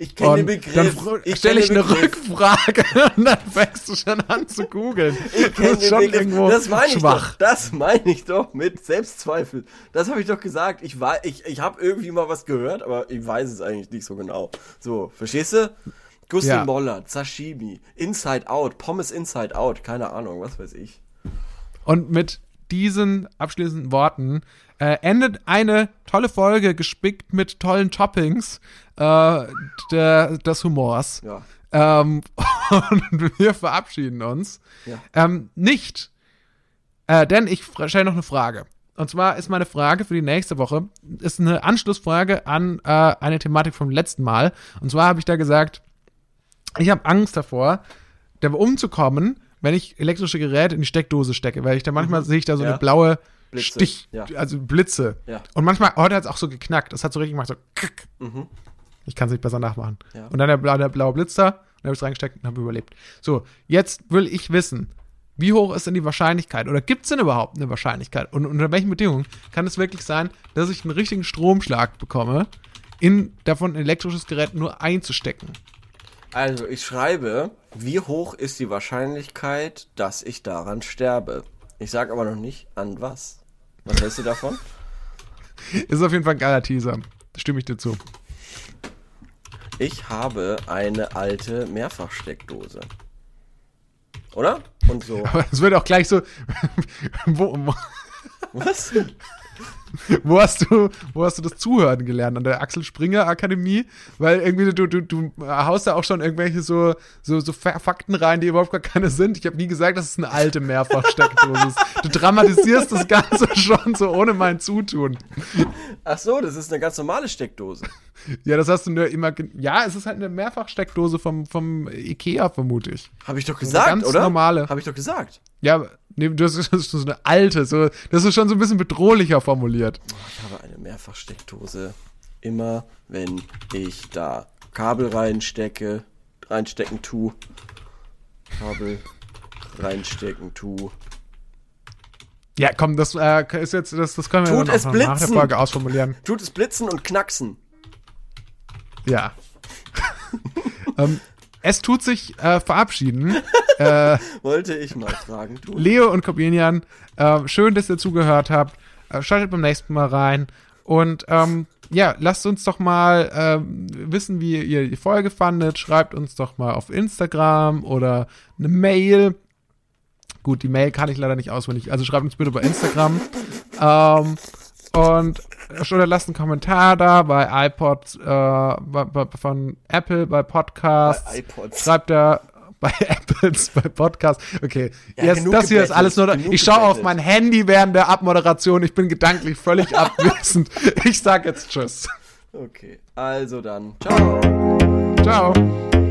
S2: Ich kenne den Begriff.
S1: dann stelle
S2: kenn
S1: ich eine. Rückfrage [laughs] und dann fängst du schon an zu googeln.
S2: Ich kenne den
S1: schon
S2: Begriff.
S1: irgendwo
S2: Das meine ich doch. Das meine ich doch mit Selbstzweifel. Das habe ich doch gesagt. Ich war, ich, ich habe irgendwie mal was gehört, aber ich weiß es eigentlich nicht so genau. So, verstehst du? Gussi
S1: Ja.
S2: Moller, Sashimi, Inside Out, Pommes Inside Out, keine Ahnung, was weiß ich.
S1: Und mit diesen abschließenden Worten äh, endet eine tolle Folge, gespickt mit tollen Toppings äh, der, des Humors.
S2: Ja.
S1: Ähm, [laughs] und wir verabschieden uns.
S2: Ja.
S1: Ähm, nicht, äh, denn ich stelle noch eine Frage. Und zwar ist meine Frage für die nächste Woche, ist eine Anschlussfrage an äh, eine Thematik vom letzten Mal. Und zwar habe ich da gesagt, ich habe Angst davor, da umzukommen, wenn ich elektrische Geräte in die Steckdose stecke, weil ich da manchmal sehe ich da so
S2: Mhm. Ja.
S1: eine blaue
S2: Blitze,
S1: Stich,
S2: ja.
S1: also Blitze.
S2: Ja.
S1: Und manchmal, heute hat es auch so geknackt. Das hat so richtig gemacht, so krick. Ich kann es nicht besser nachmachen.
S2: Mhm. Ja.
S1: Und dann der, der blaue Blitzer, und dann habe ich es reingesteckt und habe überlebt. So, jetzt will ich wissen, wie hoch ist denn die Wahrscheinlichkeit? Oder gibt es denn überhaupt eine Wahrscheinlichkeit? Und unter welchen Bedingungen kann es wirklich sein, dass ich einen richtigen Stromschlag bekomme, in davon ein elektrisches Gerät nur einzustecken?
S2: Also, ich schreibe, wie hoch ist die Wahrscheinlichkeit, dass ich daran sterbe? Ich sage aber noch nicht, an was. Was hältst du davon? [laughs]
S1: Ist auf jeden Fall ein geiler Teaser. Stimme ich dir zu.
S2: Ich habe eine alte Mehrfachsteckdose. Oder? Und so. [laughs]
S1: Aber es wird auch gleich so. [laughs] wo, wo,
S2: Was? [laughs]
S1: wo, hast du, wo hast du das Zuhören gelernt? An der Axel Springer Akademie? Weil irgendwie du, du, du haust da auch schon irgendwelche so, so, so Fa- Fakten rein, die überhaupt gar keine sind. Ich habe nie gesagt, dass es eine alte Mehrfachsteckdose ist. Du dramatisierst das Ganze [laughs] schon so ohne mein Zutun.
S2: Ach so, das ist eine ganz normale Steckdose.
S1: Ja, das hast du nur immer. Ja, es ist halt eine Mehrfachsteckdose vom, vom Ikea, vermute ich.
S2: Habe ich doch
S1: eine
S2: gesagt,
S1: ganz
S2: oder?
S1: normale.
S2: Habe ich doch gesagt.
S1: Ja, aber- nee, das ist, [laughs] das ist so eine alte, so, das ist schon so ein bisschen bedrohlicher formuliert.
S2: Ich habe eine Mehrfachsteckdose. Immer wenn ich da Kabel reinstecke, reinstecken tu. Kabel reinstecken tu.
S1: Ja, komm, das äh, ist jetzt, das, das können wir
S2: Tut es
S1: noch nach der
S2: blitzen!
S1: Folge ausformulieren.
S2: Tut es blitzen und knacksen.
S1: Ja. [laughs] ähm, es tut sich äh, verabschieden. [laughs] äh,
S2: Wollte ich mal fragen. Du.
S1: Leo und Corbinian, äh, schön, dass ihr zugehört habt. Äh, schaltet beim nächsten Mal rein. Und ähm, ja, lasst uns doch mal ähm, wissen, wie ihr die Folge fandet. Schreibt uns doch mal auf Instagram oder eine Mail. Gut, die Mail kann ich leider nicht auswendig. Also schreibt uns bitte bei Instagram. [laughs] ähm, und oder lasst einen Kommentar da bei iPod, äh, bei, bei, von Apple, bei Podcasts.
S2: Bei iPods.
S1: Schreibt er [laughs] bei Apples, bei Podcasts. Okay,
S2: Ja,
S1: jetzt, das hier ist alles nur. Ich schaue auf mein Handy während der Abmoderation. Ich bin gedanklich völlig [laughs] abwesend. Ich sag jetzt Tschüss.
S2: Okay, also dann. Ciao.
S1: Ciao.